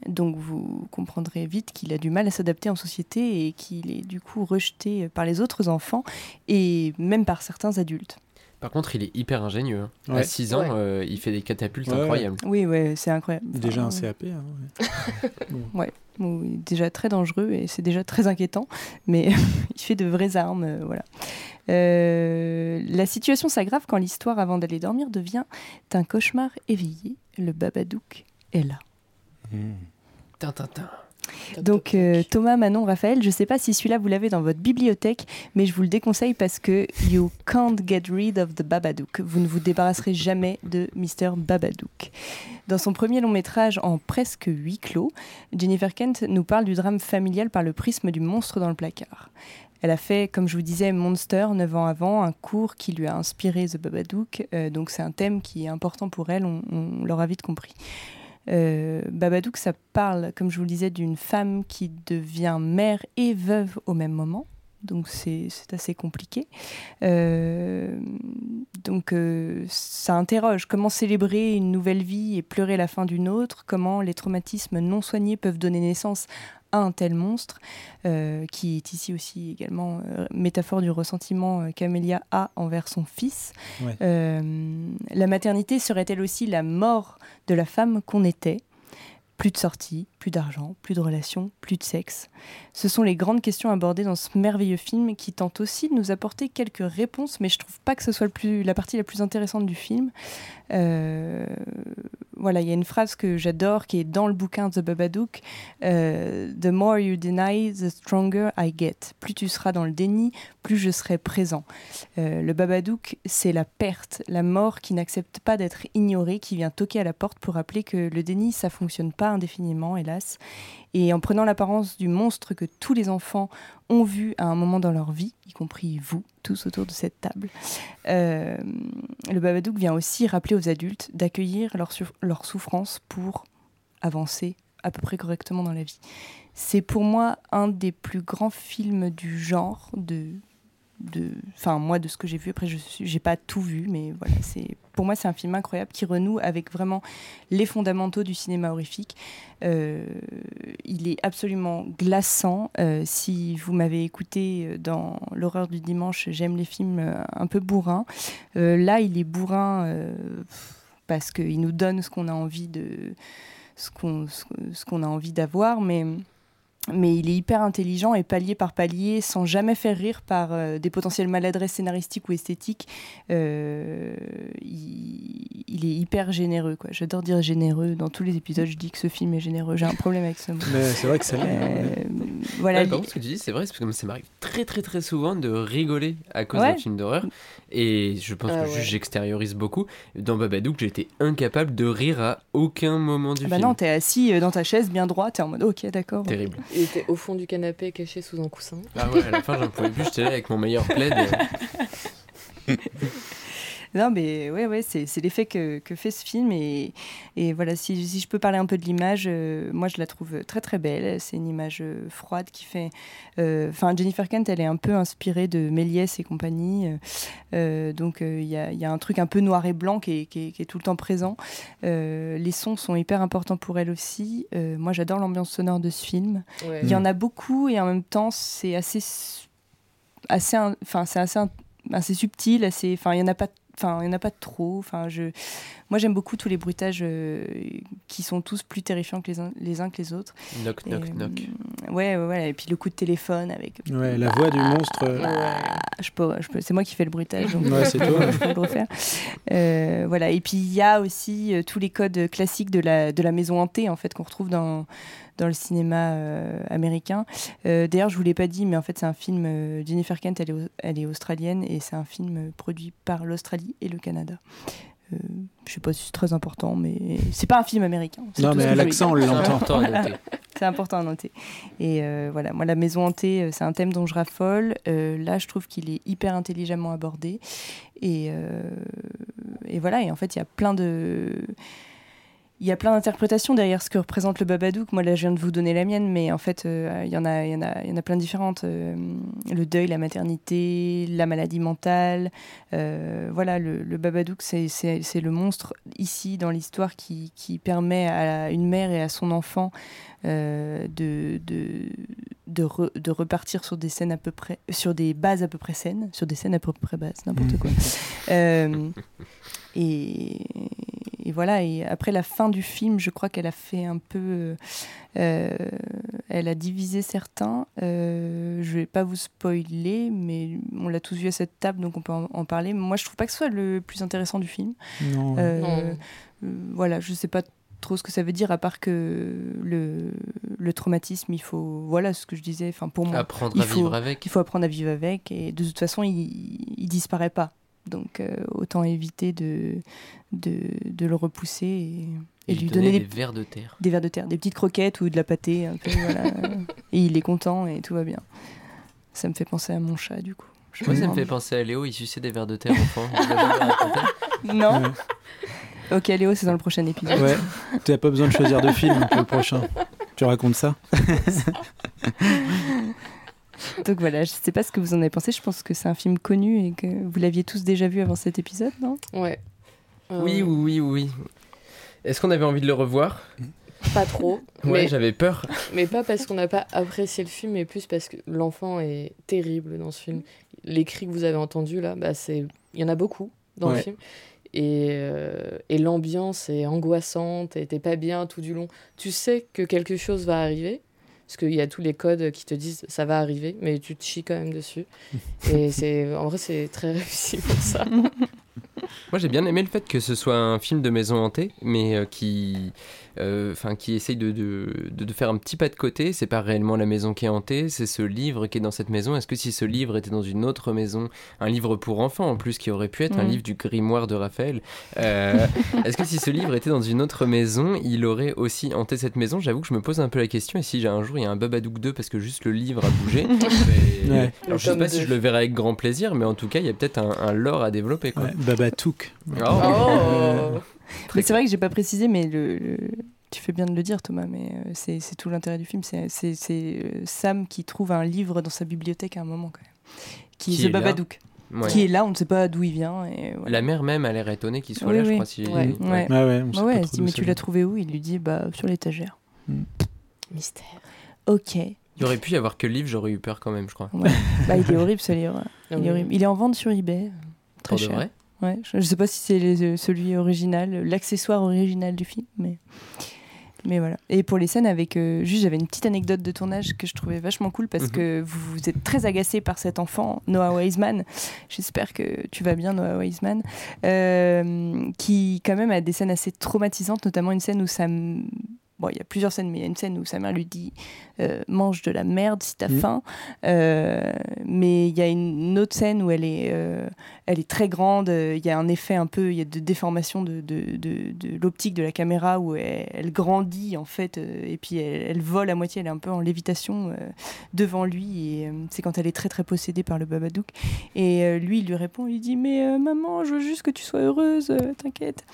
Donc vous comprendrez vite qu'il a du mal à s'adapter en société et qu'il est du coup rejeté par les autres enfants et même par certains adultes. Par contre, il est hyper ingénieux. hein. À Ouais. 6 ans, Ouais. euh, il fait des catapultes Ouais, incroyables. Oui, ouais, c'est incroyable. Déjà un CAP. hein, ouais. <laughs> bon, est déjà très dangereux et c'est déjà très inquiétant, mais <laughs> il fait de vraies armes, euh, voilà. Euh, la situation s'aggrave quand l'histoire, avant d'aller dormir, devient un cauchemar éveillé. le Babadook est là. Tintintin. Donc euh, Thomas, Manon, Raphaël, je ne sais pas si celui-là vous l'avez dans votre bibliothèque, mais je vous le déconseille parce que you can't get rid of the Babadook. Vous ne vous débarrasserez jamais de Mr. Babadook. Dans son premier long métrage en presque huis clos, Jennifer Kent nous parle du drame familial par le prisme du monstre dans le placard. Elle a fait, comme je vous disais, Monster 9 ans avant, un cours qui lui a inspiré The Babadook. Euh, donc c'est un thème qui est important pour elle, on, on l'aura vite compris. Euh, Babadook, ça parle, comme je vous le disais, d'une femme qui devient mère et veuve au même moment. Donc c'est assez compliqué. Euh, donc euh, ça interroge comment célébrer une nouvelle vie et pleurer la fin d'une autre, comment les traumatismes non soignés peuvent donner naissance un tel monstre, euh, qui est ici aussi également euh, métaphore du ressentiment euh, qu'Amélia a envers son fils. Ouais. Euh, la maternité serait-elle aussi la mort de la femme qu'on était? Plus de sorties, plus d'argent, plus de relations, plus de sexe. Ce sont les grandes questions abordées dans ce merveilleux film qui tente aussi de nous apporter quelques réponses, mais je trouve pas que ce soit plus, la partie la plus intéressante du film. Euh, voilà, il y a une phrase que j'adore qui est dans le bouquin The Babadook. Euh, the more you deny, the stronger I get. Plus tu seras dans le déni, plus je serai présent. Euh, le Babadook, c'est la perte, la mort qui n'accepte pas d'être ignorée, qui vient toquer à la porte pour rappeler que le déni, ça fonctionne pas indéfiniment, hélas. Et en prenant l'apparence du monstre que tous les enfants ont vu à un moment dans leur vie, y compris vous, tous autour de cette table, euh, le Babadook vient aussi rappeler aux adultes d'accueillir leur, leur souffrance pour avancer à peu près correctement dans la vie. C'est pour moi un des plus grands films du genre de enfin moi de ce que j'ai vu. Après je j'ai pas tout vu mais voilà c'est pour moi c'est un film incroyable qui renoue avec vraiment les fondamentaux du cinéma horrifique. Euh, il est absolument glaçant. Euh, si vous m'avez écouté euh, dans l'horreur du dimanche j'aime les films un peu bourrins. Là il est bourrin parce qu'il nous donne ce qu'on a envie de ce qu'on a envie d'avoir mais mais il est hyper intelligent et palier par palier, sans jamais faire rire par euh, des potentielles maladresses scénaristiques ou esthétiques. Euh, il, il est hyper généreux. quoi. J'adore dire généreux. Dans tous les épisodes, je dis que ce film est généreux. J'ai un problème avec ce mot. Mais c'est vrai que ça l'est. Euh, voilà. Ouais, par contre, ce que tu dis, c'est vrai, c'est parce que ça m'arrive très très très souvent de rigoler à cause Ouais. d'un film d'horreur. Et je pense Ah que ouais. j'extériorise beaucoup. Dans Babadook, j'ai été incapable de rire à aucun moment du bah film. non, t'es assis euh, dans ta chaise bien droit, t'es en mode ok, d'accord. Terrible. Il était au fond du canapé, caché sous un coussin. Ah ouais, à la fin, j'en pouvais plus, j'étais là avec mon meilleur plaid. <laughs> Non, mais ouais, ouais, c'est c'est l'effet que, que fait ce film. Et, et voilà, si, si je peux parler un peu de l'image, euh, moi je la trouve très très belle. C'est une image euh, froide qui fait. euh, Enfin, Jennifer Kent, elle est un peu inspirée de Méliès et compagnie. donc euh, il y, a, il y a un truc un peu noir et blanc qui est, qui est- qui est tout le temps présent. Euh, les sons sont hyper importants pour elle aussi. Euh, moi j'adore l'ambiance sonore de ce film. Ouais. Il y en a beaucoup et en même temps c'est assez assez enfin c'est assez un- assez subtil assez enfin il y en a pas enfin il y en a pas trop enfin je moi j'aime beaucoup tous les bruitages euh, qui sont tous plus terrifiants que les uns, les uns que les autres knock, Et, knock, knock. euh, ouais, ouais ouais et puis le coup de téléphone avec Ouais, la voix du monstre. euh, ah, je peux, je peux- c'est moi qui fais le bruitage, donc Ouais, c'est toi. je peux le refaire. Euh, voilà. Et puis il y a aussi euh, tous les codes classiques de la, de la maison hantée en fait qu'on retrouve dans, dans le cinéma euh, américain. Euh, D'ailleurs, je vous l'ai pas dit, mais en fait c'est un film. euh, Jennifer Kent, elle est, elle est australienne et c'est un film euh, produit par l'Australie et le Canada. Euh, je sais pas si c'est très important, mais c'est pas un film américain. Non, mais à l'accent, on l'entend. <laughs> C'est important à noter. Et euh, voilà, moi, la maison hantée, euh, c'est un thème dont je raffole. Euh, là, je trouve qu'il est hyper intelligemment abordé. Et, euh, et voilà, et en fait, il y a plein de. Il y a plein d'interprétations derrière ce que représente le Babadook. Moi, là, je viens de vous donner la mienne, mais en fait, euh, il y en a, y en a, y en a plein de différentes. Euh, le deuil, la maternité, la maladie mentale. Euh, voilà, le, le Babadook, c'est- le monstre ici dans l'histoire qui, qui permet à une mère et à son enfant de, de, de, re- de repartir sur des scènes à peu près, sur des bases à peu près saines, sur des scènes à peu près basses, n'importe quoi. <laughs> Et, et voilà. Et après la fin du film, je crois qu'elle a fait un peu. euh, elle a divisé certains. Euh, je vais pas vous spoiler, mais on l'a tous vu à cette table, donc on peut en, en parler. Moi, je trouve pas que ce soit le plus intéressant du film. Non. Euh, Non. euh, voilà, je sais pas trop ce que ça veut dire, à part que le, le traumatisme, il faut. Voilà ce que je disais. Enfin, pour moi, Apprendre il à faut- vivre avec. il faut apprendre à vivre avec, et de toute façon, il, il disparaît pas. Donc, euh, autant éviter de, de, de le repousser et, et lui donner des des, vers de terre. des vers de terre, des petites croquettes ou de la pâtée. Un peu, voilà. <laughs> et il est content et tout va bien. Ça me fait penser à mon chat, du coup. Je Moi, ça me fait penser à Léo, il suçait des vers de terre enfant. <laughs> Non Ouais. Ok, Léo, c'est dans le prochain épisode. Ouais, tu n'as pas besoin de choisir de film pour le prochain. Tu racontes ça <laughs> Donc voilà, je sais pas ce que vous en avez pensé. Je pense que c'est un film connu et que vous l'aviez tous déjà vu avant cet épisode, non? Ouais. Euh, Oui, oui, oui, oui. Est-ce qu'on avait envie de le revoir? Pas trop. Ouais, j'avais peur. mais pas parce qu'on n'a pas apprécié le film, mais plus parce que l'enfant est terrible dans ce film. Les cris que vous avez entendus là, bah, c'est... il y en a beaucoup dans le film. Et, euh, et l'ambiance est angoissante, et t'es pas bien tout du long. Tu sais que quelque chose va arriver, parce qu'il y a tous les codes qui te disent ça va arriver, mais tu te chies quand même dessus. <laughs> et c'est, en vrai, c'est très <laughs> réussi pour ça. <laughs> Moi, j'ai bien aimé le fait que ce soit un film de maison hantée, mais euh, qui, euh, enfin, qui essaye de, de, de- de faire un petit pas de côté. C'est pas réellement la maison qui est hantée, c'est ce livre qui est dans cette maison. Est-ce que si ce livre était dans une autre maison, un livre pour enfants en plus, qui aurait pu être un Mm. livre du grimoire de Raphaël, euh, <laughs> est-ce que si ce livre était dans une autre maison, il aurait aussi hanté cette maison? J'avoue que je me pose un peu la question. Et si j'ai un jour il y a un Babadook 2 parce que juste le livre a bougé, <laughs> mais- Ouais. alors, je sais pas si je le verrai avec grand plaisir, mais en tout cas, il y a peut-être un, un lore à développer. Quoi. ouais, Oh <laughs> Mais c'est vrai que j'ai pas précisé, mais le, le- tu fais bien de le dire, Thomas, mais euh, c'est c'est tout l'intérêt du film. C'est c'est- c'est, euh, Sam qui trouve un livre dans sa bibliothèque à un moment, quand même. Qui, Qui est The. Babadook. Ouais. Qui est là, on ne sait pas d'où il vient. Et. La mère même a l'air étonnée qu'il soit Oui, là, je crois. Si... Ouais. Ouais. Ah on sait Bah pas trop mais tu l'as trouvé où? Il lui dit, bah, sur l'étagère. Mystère. Ok. Il aurait pu y avoir que le livre, j'aurais eu peur quand même, je crois. Ouais. bah, il est <laughs> horrible ce livre. Ah Il est, oui. horrible. Il est en vente sur eBay. Très Pour de cher. vrai Ouais, je ne sais pas si c'est les- celui original, l'accessoire original du film, mais, mais voilà. Et pour les scènes avec. euh, juste, j'avais une petite anecdote de tournage que je trouvais vachement cool parce Mhm. que vous, vous êtes très agacé par cet enfant, Noah Wiseman. J'espère que tu vas bien, Noah Wiseman. euh, qui, quand même, a des scènes assez traumatisantes, notamment une scène où ça. Bon, il y a plusieurs scènes, mais il y a une scène où sa mère lui dit euh, mange de la merde si t'as Mhm. faim. Euh, mais il y a une autre scène où elle est, euh, elle est très grande. Il y a un effet un peu, il y a de déformation de, de, de, de l'optique de la caméra où elle, elle grandit en fait, et puis elle, elle vole à moitié. Elle est un peu en lévitation devant lui. Et c'est quand elle est très très possédée par le Babadook. Et lui, il lui répond, il dit mais maman, je veux juste que tu sois heureuse, t'inquiète.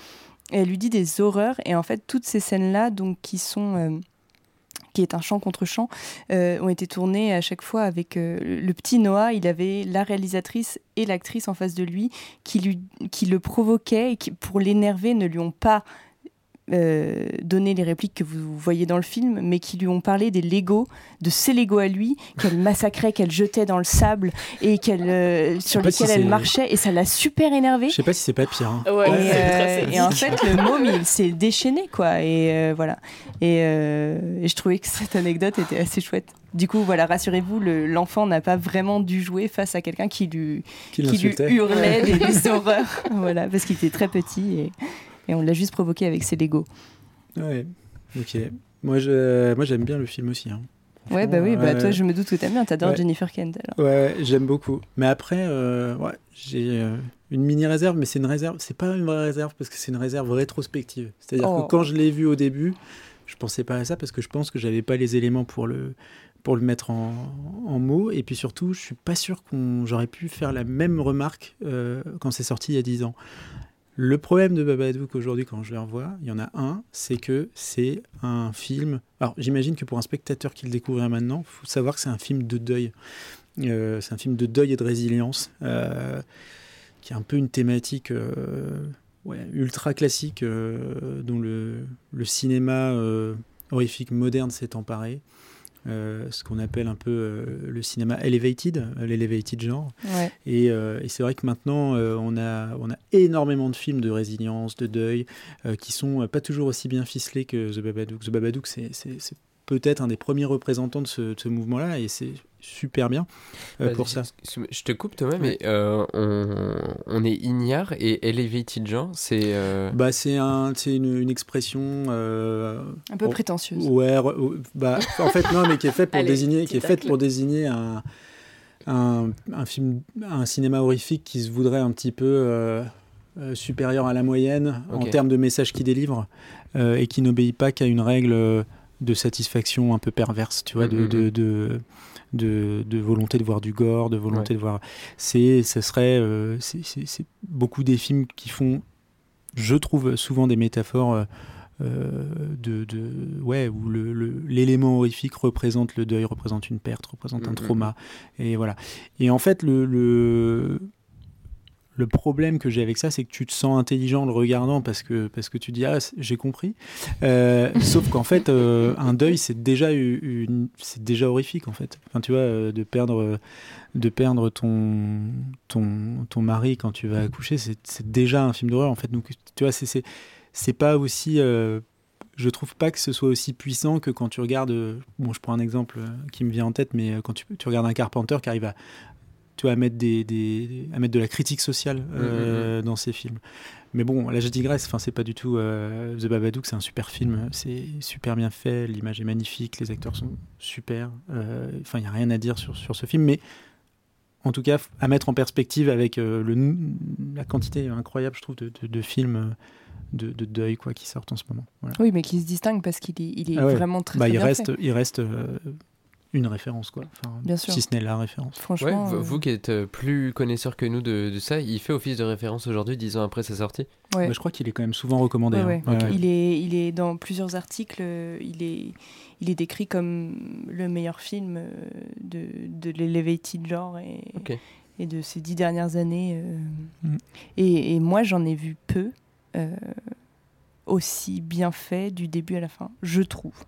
Elle lui dit des horreurs. Et en fait, toutes ces scènes-là, donc qui sont euh, qui est un chant contre chant, euh, ont été tournées à chaque fois avec euh, le petit Noah. Il avait la réalisatrice et l'actrice en face de lui qui, lui, qui le provoquaient et qui, pour l'énerver, ne lui ont pas euh, donné les répliques que vous voyez dans le film, mais qui lui ont parlé des Legos, de ses Legos à lui, qu'elle massacrait, qu'elle jetait dans le sable et qu'elle, euh, sur si lesquels elle marchait. Et ça l'a super énervé. Je sais pas si c'est pas pire. hein. Ouais, Et, euh, et en fait, le môme, il s'est déchaîné, quoi. Et euh, voilà. Et, euh, et je trouvais que cette anecdote était assez chouette. Du coup, voilà, rassurez-vous, le- l'enfant n'a pas vraiment dû jouer face à quelqu'un qui lui, Qui qui lui l'insultait. hurlait des, des horreurs. <laughs> voilà, parce qu'il était très petit et, et on l'a juste provoqué avec ses Legos. Ouais, ok. Moi, je, moi, j'aime bien le film aussi. hein. Ouais, bah oui, bah toi, je me doute que t'aimes bien. T'adores Ouais. Jennifer Kent, alors. Ouais, j'aime beaucoup. Mais après, euh, ouais, j'ai euh, une mini réserve, mais c'est une réserve. C'est pas une vraie réserve parce que c'est une réserve rétrospective. C'est-à-dire Oh. que quand je l'ai vu au début, je pensais pas à ça parce que je pense que j'avais pas les éléments pour le pour le mettre en, en mots. Et puis surtout, je suis pas sûr qu'on j'aurais pu faire la même remarque euh, quand c'est sorti il y a 10 ans. Le problème de Babadook aujourd'hui, quand je le revois, il y en a un, c'est que c'est un film. Alors, j'imagine que pour un spectateur qui le découvrirait maintenant, il faut savoir que c'est un film de deuil. Euh, c'est un film de deuil et de résilience, euh, qui est un peu une thématique euh, ultra classique dont le, cinéma horrifique moderne s'est emparé. Euh, ce qu'on appelle un peu euh, le cinéma elevated, euh, l'elevated genre. Ouais. Et, euh, et c'est vrai que maintenant, on, a, on a énormément de films de résilience, de deuil, qui sont pas toujours aussi bien ficelés que The Babadook. The Babadook, c'est peut-être un des premiers représentants de ce, de ce mouvement-là, et c'est super bien euh, Bah, pour ça. Je te coupe Thomas, mais euh, on, on est ignare et elevated genre, c'est... euh, Bah, c'est un, c'est une, une expression. euh, Un peu oh, prétentieuse. Ouais, re- bah, en fait, non, mais qui est faite pour <laughs> Allez, désigner, qui est petit faite tacle. pour désigner un, un, un film, un cinéma horrifique qui se voudrait un petit peu euh, euh, supérieur à la moyenne en termes de messages qu'il délivre euh, et qui n'obéit pas qu'à une règle euh, de satisfaction un peu perverse, tu vois, de, Mhm. de, de, de- de volonté de voir du gore, de volonté de voir. C'est, ce serait, euh, c'est, beaucoup des films qui font, je trouve, souvent des métaphores. euh, euh, de, de ouais où l'élément horrifique représente le deuil représente une perte représente un trauma et voilà et en fait le, le problème que j'ai avec ça, c'est que tu te sens intelligent en le regardant parce que, parce que tu dis Ah, j'ai compris. Euh, <laughs> sauf qu'en fait, euh, un deuil, c'est déjà, une, déjà horrifique, en fait. Enfin, tu vois, euh, de perdre, de perdre ton, ton, ton mari quand tu vas accoucher, c'est, déjà un film d'horreur, en fait. Donc, tu vois, c'est, c'est, pas aussi. je trouve pas que ce soit aussi puissant que quand tu regardes. Bon, je prends un exemple qui me vient en tête, mais quand tu, tu regardes un Carpenter qui arrive à tu vois, à mettre, des, des- à mettre de la critique sociale euh, dans ses films. Mais bon, là je digresse, enfin, c'est pas du tout euh, The Babadook, c'est un super film, c'est super bien fait, l'image est magnifique, les acteurs sont super, euh, enfin il n'y a rien à dire sur, sur ce film, mais en tout cas à mettre en perspective avec euh, le, la quantité incroyable, je trouve, de, de- de films euh, de, de deuil quoi, qui sortent en ce moment. Voilà. Oui, mais qui se distingue parce qu'il est, il est Ah ouais. vraiment très, Bah, très il, bien reste, fait. il reste euh, une référence, quoi. Enfin, Bien sûr. Si ce n'est la référence. Franchement, vous, euh, vous qui êtes euh, plus connaisseur que nous de, de ça, il fait office de référence aujourd'hui, dix ans après sa sortie. ouais. Bah, je crois qu'il est quand même souvent recommandé. Ouais, hein. Il, est, il est dans plusieurs articles, euh, il est, il est décrit comme le meilleur film de, de l'Elevated genre et, de ces dix dernières années. euh. Mm. Et, et moi, j'en ai vu peu euh, aussi bien fait du début à la fin, je trouve.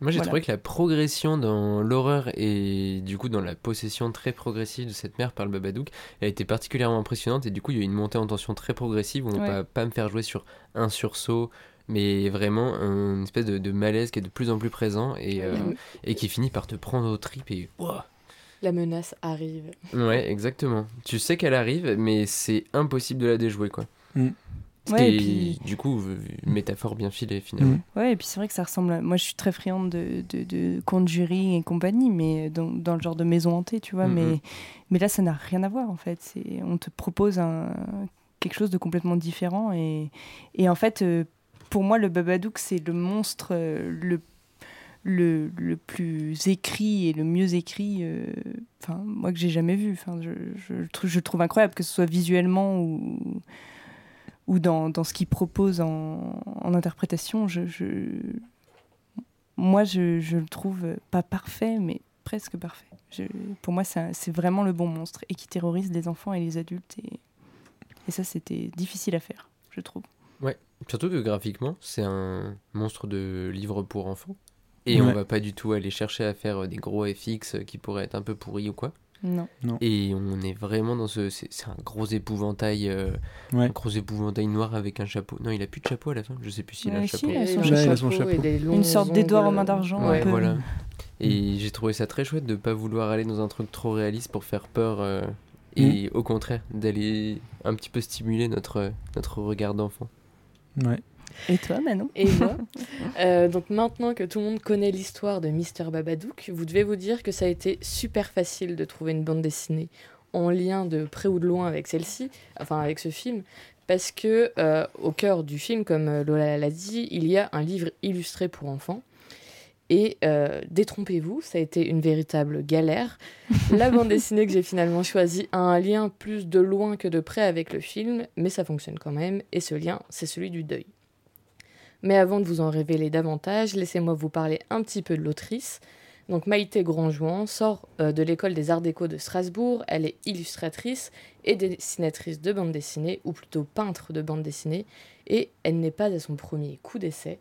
Moi j'ai Voilà. trouvé que la progression dans l'horreur et du coup dans la possession très progressive de cette mère par le Babadook, a été particulièrement impressionnante et du coup il y a eu une montée en tension très progressive où on Ouais. va pas me faire jouer sur un sursaut mais vraiment une espèce de, de malaise qui est de plus en plus présent et, euh, et qui finit par te prendre aux tripes et La menace arrive. ouais exactement tu sais qu'elle arrive mais c'est impossible de la déjouer quoi Mm. Ouais, et puis- du coup une métaphore bien filée finalement Mm. Ouais, et puis c'est vrai que ça ressemble à... Moi, je suis très friande de, de, de Conjuring et compagnie, mais dans, dans le genre de maison hantée, tu vois. Mhm. Mais, mais là, ça n'a rien à voir, en fait. C'est- On te propose un... quelque chose de complètement différent. Et, et en fait, euh, pour moi, le Babadook, c'est le monstre euh, le, le, le plus écrit et le mieux écrit, euh, enfin, moi, que j'ai jamais vu. Enfin, je, je, je le trouve incroyable, que ce soit visuellement ou ou dans, dans ce qu'il propose en, en interprétation, je, je- moi, je, je le trouve pas parfait, mais presque parfait. Je- pour moi, c'est vraiment le bon monstre et qui terrorise les enfants et les adultes. Et, et ça, c'était difficile à faire, je trouve. Surtout que graphiquement, c'est un monstre de livre pour enfants. Et on Ouais. va pas du tout aller chercher à faire des gros FX qui pourraient être un peu pourris ou quoi. Non. Et on est vraiment dans ce. C'est c'est un gros épouvantail. euh, Ouais. Un gros épouvantail noir avec un chapeau. Non, il a plus de chapeau à la fin. Je sais plus s'il a un si, chapeau. il a son Ouais, il a son chapeau chapeau. Une sorte d'Édouard aux mains d'argent, Ouais, un peu. voilà. Et j'ai trouvé ça très chouette de pas vouloir aller dans un truc trop réaliste pour faire peur. euh, et au contraire, d'aller un petit peu stimuler notre, notre regard d'enfant. Ouais. Et toi, Manon? Et moi <laughs> Euh, Donc maintenant que tout le monde connaît l'histoire de Mister Babadook, vous devez vous dire que ça a été super facile de trouver une bande dessinée en lien de près ou de loin avec celle-ci, enfin avec ce film, parce que euh, au cœur du film, comme euh, Lola l'a dit, il y a un livre illustré pour enfants. Et euh, détrompez-vous, ça a été une véritable galère. <laughs> La bande dessinée que j'ai finalement choisie a un lien plus de loin que de près avec le film, mais ça fonctionne quand même, et ce lien, c'est celui du deuil. Mais avant de vous en révéler davantage, laissez-moi vous parler un petit peu de l'autrice. Donc Maïté Grandjouan sort euh, de l'école des arts déco de Strasbourg. Elle est illustratrice et dessinatrice de bande dessinée, ou plutôt peintre de bande dessinée. Et elle n'est pas à son premier coup d'essai.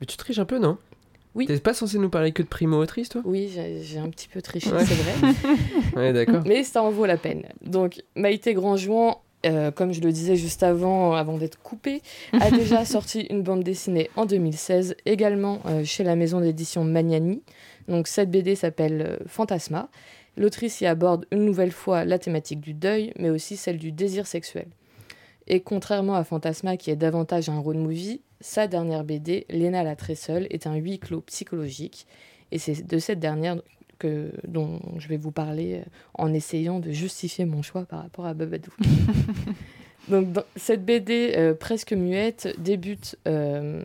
Mais tu triches un peu, non? Oui. T'es pas censé nous parler que de primo autrice, toi? Oui, j'ai j'ai un petit peu triché, Ouais. c'est vrai. <laughs> Ouais, d'accord. Mais ça en vaut la peine. Donc, Maïté Grandjouan, euh, comme je le disais juste avant, avant d'être coupée, a <laughs> déjà sorti une bande dessinée en 2016, également euh, chez la maison d'édition Magnani. Donc, cette BD s'appelle euh, Fantasma. L'autrice y aborde une nouvelle fois la thématique du deuil, mais aussi celle du désir sexuel. Et contrairement à Fantasma, qui est davantage un road movie, sa dernière BD, Léna la très seule, est un huis clos psychologique. Et c'est de cette dernière que, dont je vais vous parler euh, en essayant de justifier mon choix par rapport à Babadook. <laughs> Donc, dans cette BD euh, presque muette débute, euh,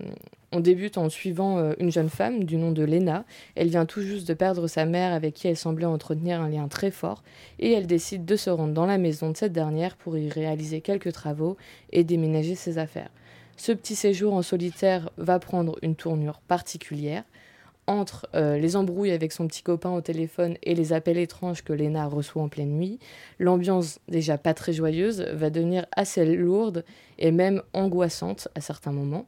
on débute en suivant euh, une jeune femme du nom de Lena. Elle vient tout juste de perdre sa mère avec qui elle semblait entretenir un lien très fort et elle décide de se rendre dans la maison de cette dernière pour y réaliser quelques travaux et déménager ses affaires. Ce petit séjour en solitaire va prendre une tournure particulière entre euh, les embrouilles avec son petit copain au téléphone et les appels étranges que Lena reçoit en pleine nuit, l'ambiance déjà pas très joyeuse va devenir assez lourde et même angoissante à certains moments,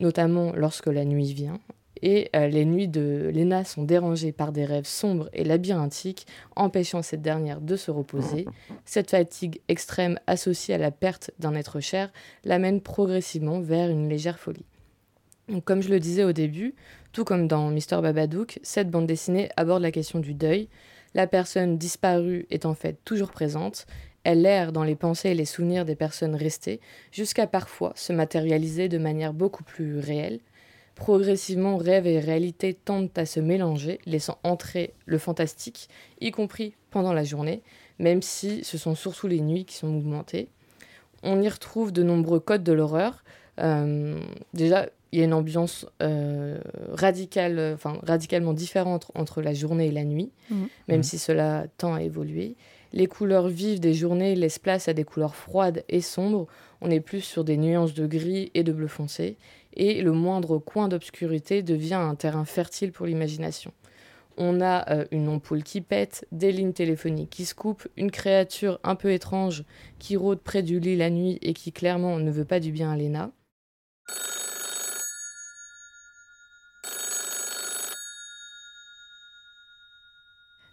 notamment lorsque la nuit vient. Et euh, les nuits de Lena sont dérangées par des rêves sombres et labyrinthiques, empêchant cette dernière de se reposer. Cette fatigue extrême associée à la perte d'un être cher l'amène progressivement vers une légère folie. Donc, comme je le disais au début, tout comme dans Mister Babadook, cette bande dessinée aborde la question du deuil. La personne disparue est en fait toujours présente. Elle erre dans les pensées et les souvenirs des personnes restées, jusqu'à parfois se matérialiser de manière beaucoup plus réelle. Progressivement, rêve et réalité tendent à se mélanger, laissant entrer le fantastique, y compris pendant la journée, même si ce sont surtout les nuits qui sont mouvementées. On y retrouve de nombreux codes de l'horreur. Euh, déjà, il y a une ambiance euh, radicale, enfin, radicalement différente entre la journée et la nuit, Mhm. même Mhm. si cela tend à évoluer. Les couleurs vives des journées laissent place à des couleurs froides et sombres. On est plus sur des nuances de gris et de bleu foncé. Et le moindre coin d'obscurité devient un terrain fertile pour l'imagination. On a euh, une ampoule qui pète, des lignes téléphoniques qui se coupent, une créature un peu étrange qui rôde près du lit la nuit et qui clairement ne veut pas du bien à Lena.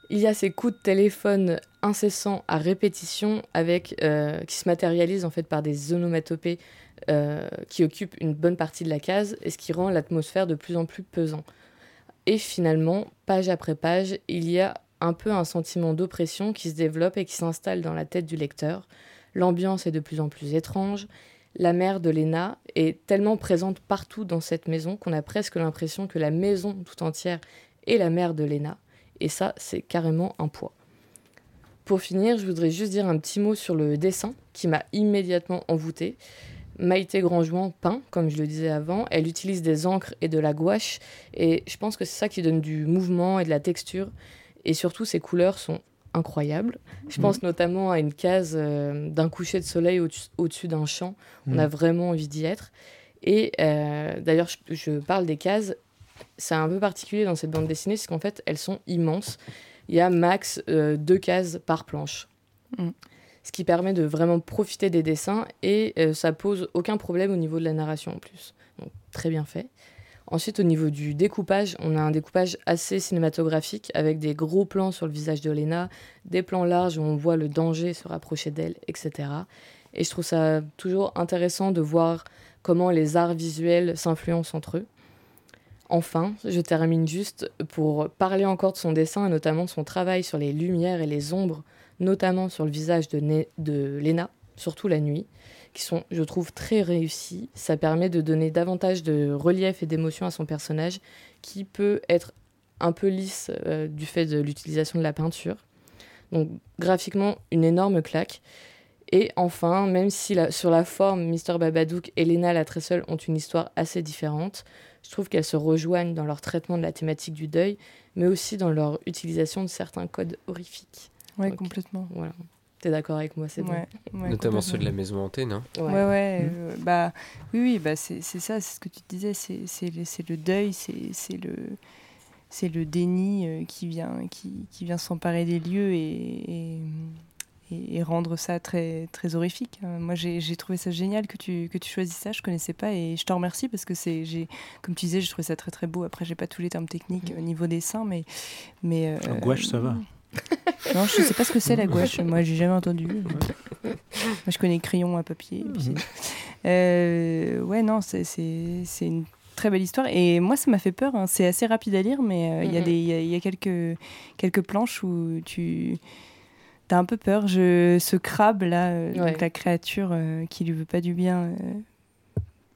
Il y a ces coups de téléphone incessants à répétition avec, euh, qui se matérialisent en fait par des onomatopées euh, qui occupent une bonne partie de la case et ce qui rend l'atmosphère de plus en plus pesant. Et finalement, page après page, il y a un peu un sentiment d'oppression qui se développe et qui s'installe dans la tête du lecteur. L'ambiance est de plus en plus étrange. La mère de Lena est tellement présente partout dans cette maison qu'on a presque l'impression que la maison tout entière est la mère de Lena. Et ça, c'est carrément un poids. Pour finir, je voudrais juste dire un petit mot sur le dessin qui m'a immédiatement envoûté. Maïté Grandjouan peint, comme je le disais avant. Elle utilise des encres et de la gouache. Et je pense que c'est ça qui donne du mouvement et de la texture. Et surtout, ses couleurs sont incroyables. Je pense notamment à une case euh, d'un coucher de soleil au- au-dessus d'un champ. On Mhm. a vraiment envie d'y être. Et euh, d'ailleurs, je, je parle des cases. C'est un peu particulier dans cette bande dessinée, c'est qu'en fait, elles sont immenses. Il y a max euh, deux cases par planche. Mm. Ce qui permet de vraiment profiter des dessins et euh, ça pose aucun problème au niveau de la narration en plus. Donc, très bien fait. Ensuite, au niveau du découpage, on a un découpage assez cinématographique avec des gros plans sur le visage de Lena, des plans larges où on voit le danger se rapprocher d'elle, etc. Et je trouve ça toujours intéressant de voir comment les arts visuels s'influencent entre eux. Enfin, je termine juste pour parler encore de son dessin et notamment de son travail sur les lumières et les ombres, notamment sur le visage de, Lena, surtout la nuit, qui sont, je trouve, très réussis. Ça permet de donner davantage de relief et d'émotion à son personnage, qui peut être un peu lisse euh, du fait de l'utilisation de la peinture. Donc, graphiquement, une énorme claque. Et enfin, même si sur la forme, Mr. Babadook et Lena la très seule ont une histoire assez différente, je trouve qu'elles se rejoignent dans leur traitement de la thématique du deuil, mais aussi dans leur utilisation de certains codes horrifiques. Ok. complètement. Voilà. T'es d'accord avec moi, c'est bon. Ouais, ouais, Notamment ceux de la maison hantée, non? Ouais. Ouais, ouais. Mhm. euh, bah, oui, oui, bah, c'est c'est ça, c'est ce que tu disais, c'est c'est le, c'est le deuil, c'est c'est le, c'est le déni euh, qui vient, qui, qui vient s'emparer des lieux et, et, et, et rendre ça très, très horrifique. Euh, moi, j'ai trouvé ça génial que tu, que tu choisisses ça. Je connaissais pas et je te remercie parce que c'est, j'ai, comme tu disais, j'ai trouvé ça très très beau. Après, j'ai pas tous les termes techniques au niveau dessin, mais, mais euh, La gouache, ça va. <laughs> Non, je sais pas ce que c'est la gouache. Moi, j'ai jamais entendu. Moi, je connais crayon à papier. tout. Euh, ouais, non, c'est c'est- c'est une très belle histoire. Et moi, ça m'a fait peur. hein. C'est assez rapide à lire, mais euh, il y a des- il y, a- il y a quelques, quelques planches où tu as un peu peur. Je, ce crabe là, euh, donc la créature euh, qui lui veut pas du bien. euh,